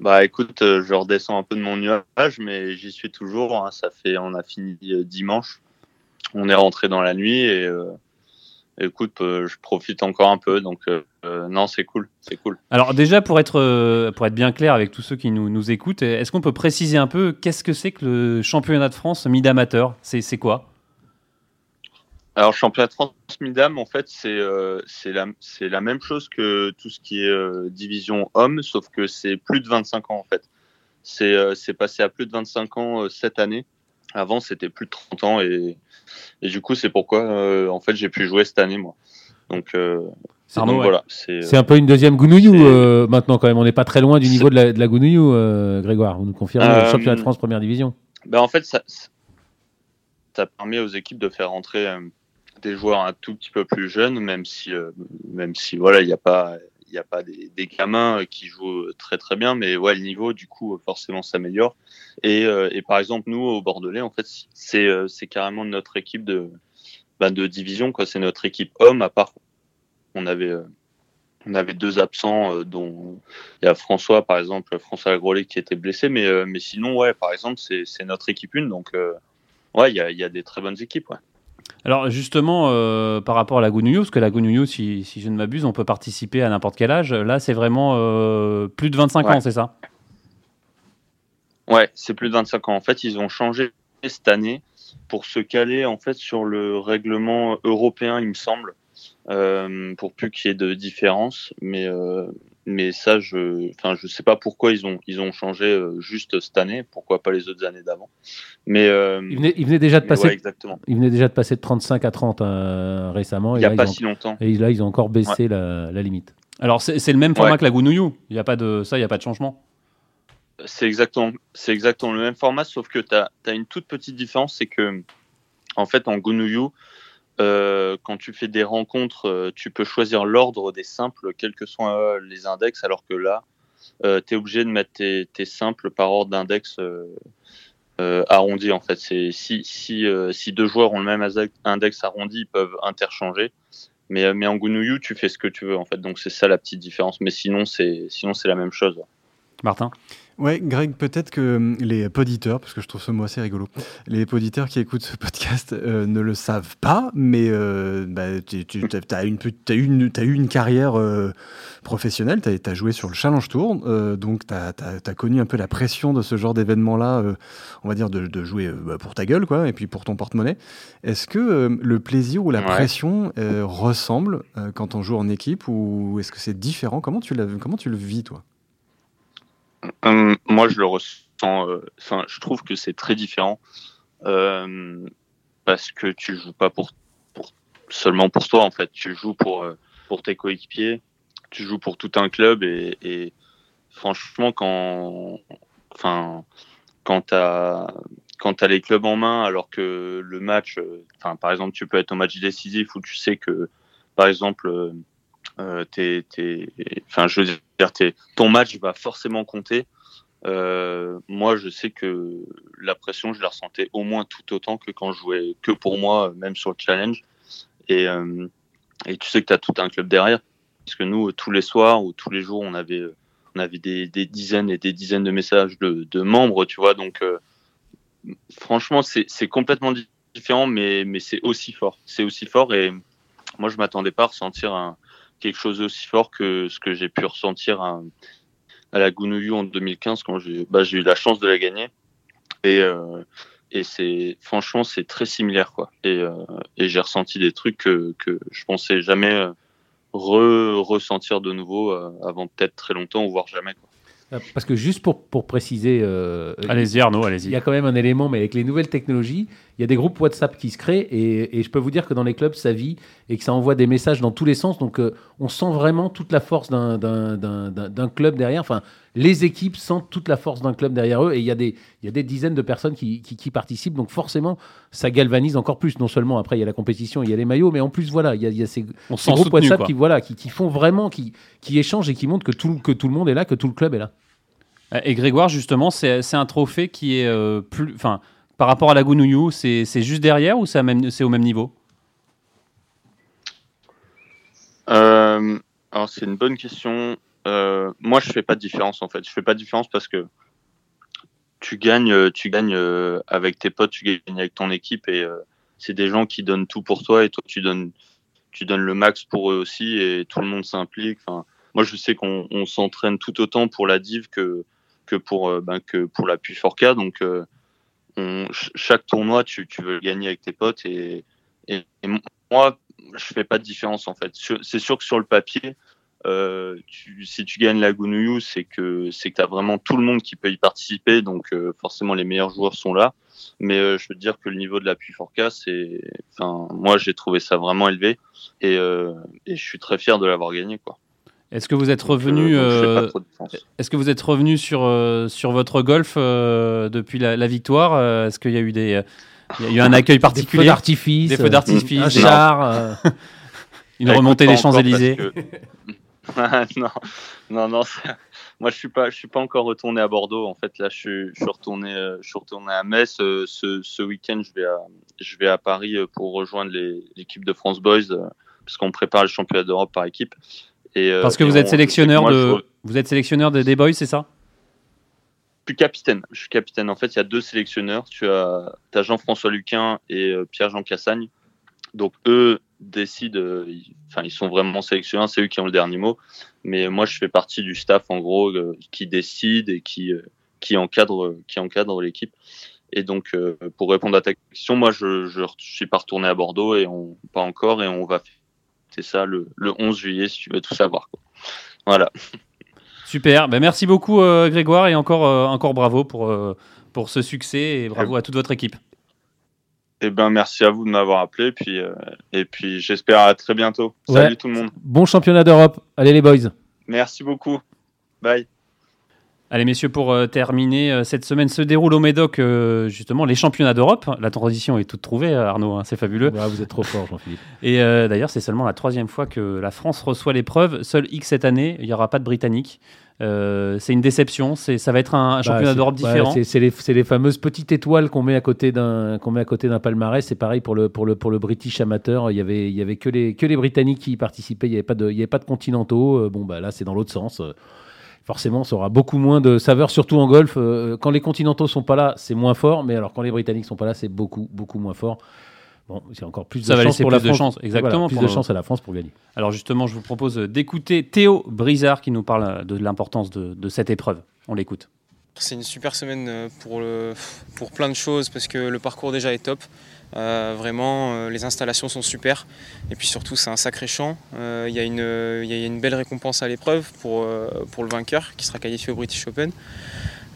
Speaker 7: Bah écoute, euh, je redescends un peu de mon nuage, mais j'y suis toujours. hein. Ça fait, on a fini euh, dimanche. On est rentré dans la nuit et euh, écoute, je profite encore un peu. Donc non, c'est cool, c'est cool.
Speaker 1: Alors déjà, pour être, pour être bien clair avec tous ceux qui nous, nous écoutent, est-ce qu'on peut préciser un peu qu'est-ce que c'est que le championnat de France mid-amateur? C'est c'est quoi?
Speaker 7: Alors championnat de France Midam, en fait, c'est euh, la la même chose que tout ce qui est euh, division homme, sauf que c'est plus de 25 ans en fait. C'est euh, passé à plus de 25 ans euh, cette année. Avant, c'était plus de 30 ans et et du coup, c'est pourquoi euh, en fait j'ai pu jouer cette année moi. Donc,
Speaker 1: Arnaud,
Speaker 7: donc
Speaker 1: ouais.
Speaker 7: voilà, c'est
Speaker 2: un peu une deuxième Gounouillou maintenant quand même. On n'est pas très loin du niveau de la, de la Gounouillou, Grégoire. Vous nous confirmez le championnat de France première division.
Speaker 7: Ben, en fait, ça, ça permet aux équipes de faire rentrer des joueurs un tout petit peu plus jeunes, même si, euh, même si voilà, il n'y a pas, il a pas des, gamins euh, qui jouent très très bien, mais ouais, le niveau du coup euh, forcément s'améliore. Et, euh, et par exemple, nous au Bordelais, en fait, c'est, euh, carrément notre équipe de, ben, de division, quoi. C'est notre équipe homme, à part on avait. euh, on avait deux absents, euh, dont il y a François, par exemple, François Lagrolet qui était blessé, mais, euh, mais sinon, ouais, par exemple, c'est notre équipe une, donc euh, ouais, il y a, y a des très bonnes équipes.
Speaker 1: Alors justement, euh, par rapport à la Gounouillou, parce que la Gounouillou, si, si je ne m'abuse, on peut participer à n'importe quel âge. Là, c'est vraiment euh, plus de 25
Speaker 7: Ouais.
Speaker 1: ans, c'est ça?
Speaker 7: Ouais, c'est plus de 25 ans. En fait, ils ont changé cette année pour se caler en fait sur le règlement européen, il me semble, euh, pour plus qu'il y ait de différence. Mais euh, mais ça, je, enfin, je sais pas pourquoi ils ont ils ont changé euh, juste cette année. Pourquoi pas les autres années d'avant Mais euh,
Speaker 2: Il venait, il venait déjà de passer.
Speaker 7: ouais, exactement.
Speaker 2: Il venait déjà de passer de 35 à 30 euh, récemment.
Speaker 7: Il
Speaker 2: et
Speaker 7: n'y a
Speaker 2: là,
Speaker 7: pas
Speaker 2: ils ont,
Speaker 7: si longtemps.
Speaker 2: et là, ils ont encore baissé la, la limite.
Speaker 1: Alors c'est le même format
Speaker 7: Ouais.
Speaker 1: que la Gounouillou. Il n'y a pas de ça, il n'y a pas de changement.
Speaker 7: C'est exactement, c'est exactement le même format, sauf que tu as, une toute petite différence, c'est que, en fait, en Gounouillou, euh, quand tu fais des rencontres, euh, tu peux choisir l'ordre des simples, quels que soient les index, alors que là, tu es obligé de mettre tes, simples par ordre d'index euh, euh, arrondi. En fait, si, si, euh, si deux joueurs ont le même index- arrondi, ils peuvent interchanger. Mais, euh, en Gounouillou, tu fais ce que tu veux, en fait. Donc, c'est ça la petite différence. Mais sinon c'est la même chose.
Speaker 1: Martin?
Speaker 3: Ouais, Greg, peut-être que hum, les poditeurs, parce que je trouve ce mot assez rigolo, les poditeurs qui écoutent ce podcast euh, ne le savent pas, mais euh, bah, tu as, une, eu une, t'as eu une carrière euh, professionnelle, tu as, joué sur le Challenge Tour, euh, donc tu as, connu un peu la pression de ce genre d'événement-là, on va dire de, de jouer bah, pour ta gueule, quoi, et puis pour ton porte-monnaie. Est-ce que le plaisir ou la
Speaker 7: Ouais.
Speaker 3: pression ressemble quand on joue en équipe, ou est-ce que c'est différent? Comment tu, comment tu le vis, toi?
Speaker 7: Hum, moi, je le ressens. Enfin, je trouve que c'est très différent parce que tu joues pas pour, seulement pour toi en fait. Tu joues pour pour tes coéquipiers, tu joues pour tout un club et, franchement, quand enfin quand t'as quand tu as les clubs en main, alors que le match, euh, par exemple, tu peux être au match décisif où tu sais que, par exemple, euh, euh ton match va forcément compter. Euh, moi, je sais que la pression, je la ressentais au moins tout autant que quand je jouais que pour moi, même sur le challenge. Et, euh, tu sais que tu as tout un club derrière. Parce que nous, tous les soirs ou tous les jours, on avait, on avait des, dizaines et des dizaines de messages de, membres, tu vois. Donc, franchement, c'est complètement différent, mais, mais c'est aussi fort. C'est aussi fort et moi, je m'attendais pas à ressentir un, quelque chose aussi fort que ce que j'ai pu ressentir à, la Gounouillou en 2015 quand j'ai bah, eu la chance de la gagner. Et, euh, c'est franchement, c'est très similaire. quoi. Et, euh, j'ai ressenti des trucs que, je pensais jamais euh, re ressentir de nouveau avant peut-être très longtemps ou voire jamais.
Speaker 2: Euh, parce que juste pour, pour préciser.
Speaker 1: Euh, allez-y, Arnaud, allez-y.
Speaker 2: Il y a quand même un élément, mais avec les nouvelles technologies, il y a des groupes WhatsApp qui se créent et, et je peux vous dire que dans les clubs, ça vit et que ça envoie des messages dans tous les sens. Donc, euh, on sent vraiment toute la force d'un club derrière. Enfin, les équipes sentent toute la force d'un club derrière eux et il y, a des, il y a des dizaines de personnes qui, qui, participent. Donc, forcément, ça galvanise encore plus. Non seulement après, il y a la compétition, il y a les maillots, mais en plus, voilà, il y a, il y a ces, groupes WhatsApp qui, voilà, qui, qui, font vraiment, qui, qui échangent et qui montrent que tout, que tout le monde est là, que tout le club est là.
Speaker 1: Et Grégoire, justement, c'est un trophée qui est euh, plus. Enfin, par rapport à la Gounouillou, c'est juste derrière ou c'est au même niveau?
Speaker 7: Euh, Alors, c'est une bonne question. Euh, moi, je fais pas de différence en fait. Je fais pas de différence parce que tu gagnes, tu gagnes avec tes potes, tu gagnes avec ton équipe et c'est des gens qui donnent tout pour toi et toi tu donnes, tu donnes le max pour eux aussi et tout le monde s'implique. Enfin, moi, je sais qu'on s'entraîne tout autant pour la div que que pour, euh, ben, que pour la PUI 4K. Donc, euh, on, chaque tournoi, tu, tu, veux gagner avec tes potes. Et, et, moi, je fais pas de différence en fait. C'est sûr que sur le papier, euh, tu, si tu gagnes la Gounouillou, c'est que c'est que tu as vraiment tout le monde qui peut y participer, donc forcément les meilleurs joueurs sont là. Mais je veux dire que le niveau de la 4K, c'est, enfin, moi j'ai trouvé ça vraiment élevé et, et je suis très fier de l'avoir gagné quoi.
Speaker 1: Est-ce que vous êtes revenu euh, Est-ce que vous êtes revenu sur euh, sur votre golf euh, depuis la, victoire Est-ce qu'il y a eu des il y a eu un accueil particulier
Speaker 2: Des feux d'artifice,
Speaker 1: des feux d'artifice,
Speaker 2: un char,
Speaker 1: une remontée des Champs Élysées.
Speaker 7: non, non, non. Moi, je suis pas, je suis pas encore retourné à Bordeaux. En fait, là, je suis, je suis retourné, je suis retourné à Metz. Ce, ce week-end, je vais à, je vais à Paris pour rejoindre l'équipe de France Boys parce qu'on prépare le championnat d'Europe par équipe.
Speaker 1: Euh, Parce que vous êtes sélectionneur de, vous êtes sélectionneur des boys, c'est ça?
Speaker 7: Je suis capitaine. Je suis capitaine. En fait, il y a deux sélectionneurs. Tu as, as Jean-François Luquin et euh, Pierre-Jean Cassagne. Donc eux décident. Euh, enfin, ils sont vraiment sélectionneurs. C'est eux qui ont le dernier mot. Mais moi, je fais partie du staff en gros qui décide et qui qui encadre qui encadre l'équipe. Et donc, pour répondre à ta question, moi, je, je, suis pas retourné à Bordeaux et on pas encore et on va c'est ça le, 11 juillet si tu veux tout savoir. Voilà.
Speaker 1: Super, ben, merci beaucoup euh, Grégoire et encore, euh, encore bravo pour, euh, pour ce succès et bravo à toute votre équipe.
Speaker 7: Eh ben, merci à vous de m'avoir appelé puis, et puis j'espère à très bientôt. Salut tout le monde.
Speaker 2: Bon championnat d'Europe. Allez les boys.
Speaker 7: Merci beaucoup. Bye.
Speaker 1: Allez messieurs, pour euh, terminer, euh, cette semaine se déroule au Médoc euh, justement les championnats d'Europe. La transition est toute trouvée, Arnaud, hein, c'est fabuleux.
Speaker 2: vous êtes trop fort, Jean-Philippe.
Speaker 1: Et d'ailleurs, c'est seulement la troisième fois que la France reçoit l'épreuve. Seul X cette année, il n'y aura pas de Britannique. C'est une déception. Ça va être un, bah, championnat d'Europe différent.
Speaker 2: c'est les, fameuses petites étoiles qu'on met à côté d'un met à côté d'un palmarès. C'est pareil pour le pour le pour le British amateur. Il y avait il y avait que les que les Britanniques qui y participaient. Il n'y avait pas de il y avait pas de continentaux. Bon bah là c'est dans l'autre sens forcément, ça aura beaucoup moins de saveur, surtout en golf. Euh, quand les continentaux sont pas là, c'est moins fort, mais alors quand les Britanniques sont pas là, c'est beaucoup, beaucoup moins fort. Bon, c'est encore plus
Speaker 1: ça
Speaker 2: de chance pour la
Speaker 1: France. chance, exactement.
Speaker 2: plus de chance à la France pour gagner.
Speaker 1: Alors justement, je vous propose d'écouter Théo Brizard qui nous parle de l'importance de, de cette épreuve. On l'écoute.
Speaker 8: C'est une super semaine euh, pour, le, pour plein de choses parce que le parcours déjà est top. Euh, vraiment, euh, les installations sont super. Et puis surtout, c'est un sacré champ. Il y, y, a une belle récompense à l'épreuve pour, pour le vainqueur qui sera qualifié au British Open.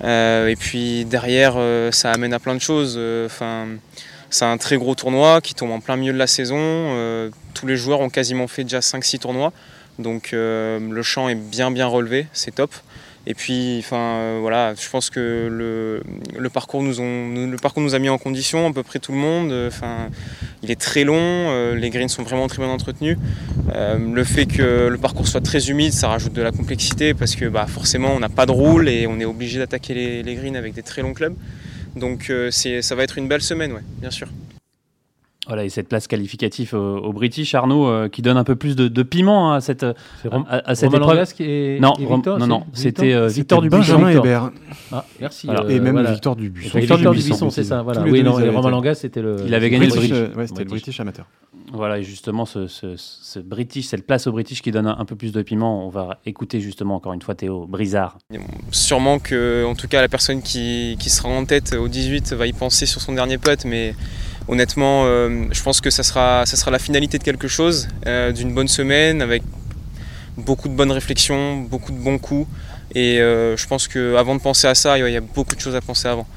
Speaker 8: et puis derrière, ça amène à plein de choses. Enfin, c'est un très gros tournoi qui tombe en plein milieu de la saison. tous les joueurs ont quasiment fait déjà 5-6 tournois. Donc le champ est bien bien relevé, c'est top. Et puis, enfin, euh, voilà, je pense que le, parcours nous a mis en condition, à peu près tout le monde. Il est très long, euh, les greens sont vraiment très bien entretenus. Euh, le fait que le parcours soit très humide, ça rajoute de la complexité parce que bah, forcément, on n'a pas de roule et on est obligé d'attaquer les, greens avec des très longs clubs. Donc, ça va être une belle semaine, ouais, bien sûr.
Speaker 1: Voilà, et cette place qualificative au, British, Arnaud, euh, qui donne un peu plus de, piment hein, à cette, à, cette épreuve.
Speaker 2: Qui
Speaker 1: non, Victor, non, non, c'était euh, Victor Dubuisson.
Speaker 3: Benjamin Hébert.
Speaker 2: Ah, merci.
Speaker 3: Euh, et même Victor Dubuisson.
Speaker 2: Victor Dubuisson, c'est ça. Voilà. Oui, non, Romain Langas, c'était le.
Speaker 1: Il avait gagné le British.
Speaker 3: Ouais, c'était le British amateur.
Speaker 1: Voilà, justement, ce, cette place au British qui donne un, peu plus de piment. On va écouter justement encore une fois Théo Brizard.
Speaker 8: Sûrement que, en tout cas, la personne qui, sera en tête au 18 va y penser sur son dernier putt, mais honnêtement, euh, je pense que ça sera, ça sera la finalité de quelque chose, euh, d'une bonne semaine avec beaucoup de bonnes réflexions, beaucoup de bons coups. Et euh, je pense qu'avant de penser à ça, il y a beaucoup de choses à penser avant.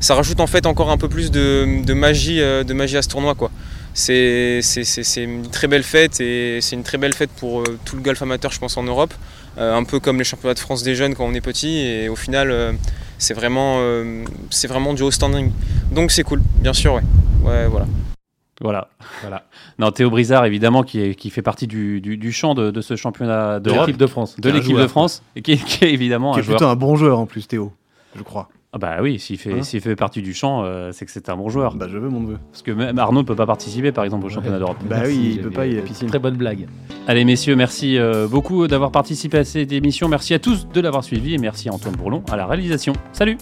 Speaker 8: Ça rajoute en fait encore un peu plus de, magie, de magie à ce tournoi. Quoi. C'est, une très belle fête et c'est une très belle fête pour tout le golf amateur, je pense, en Europe. un peu comme les championnats de France des jeunes quand on est petit. Et au final, c'est vraiment, c'est vraiment du haut standing. Donc c'est cool, bien sûr, ouais. Ouais, voilà.
Speaker 1: Voilà. voilà. Non, Théo Brizard, évidemment, qui, est, qui fait partie du, du, champ de, de, ce championnat
Speaker 2: de l'équipe de France.
Speaker 1: De l'équipe de France, et qui, est évidemment
Speaker 3: qui est plutôt un bon joueur en plus, Théo, je crois.
Speaker 1: Ah bah oui, s'il fait, hein fait partie du champ, euh, c'est que c'est un bon joueur.
Speaker 3: Bah je veux mon neveu.
Speaker 1: Parce que même Arnaud ne peut pas participer, par exemple, au championnat d'Europe.
Speaker 3: Bah oui, il peut pas, il a piscine.
Speaker 2: Très bonne blague.
Speaker 1: Allez messieurs, merci euh, beaucoup d'avoir participé à cette émission. Merci à tous de l'avoir suivi et merci à Antoine Bourlon à la réalisation. Salut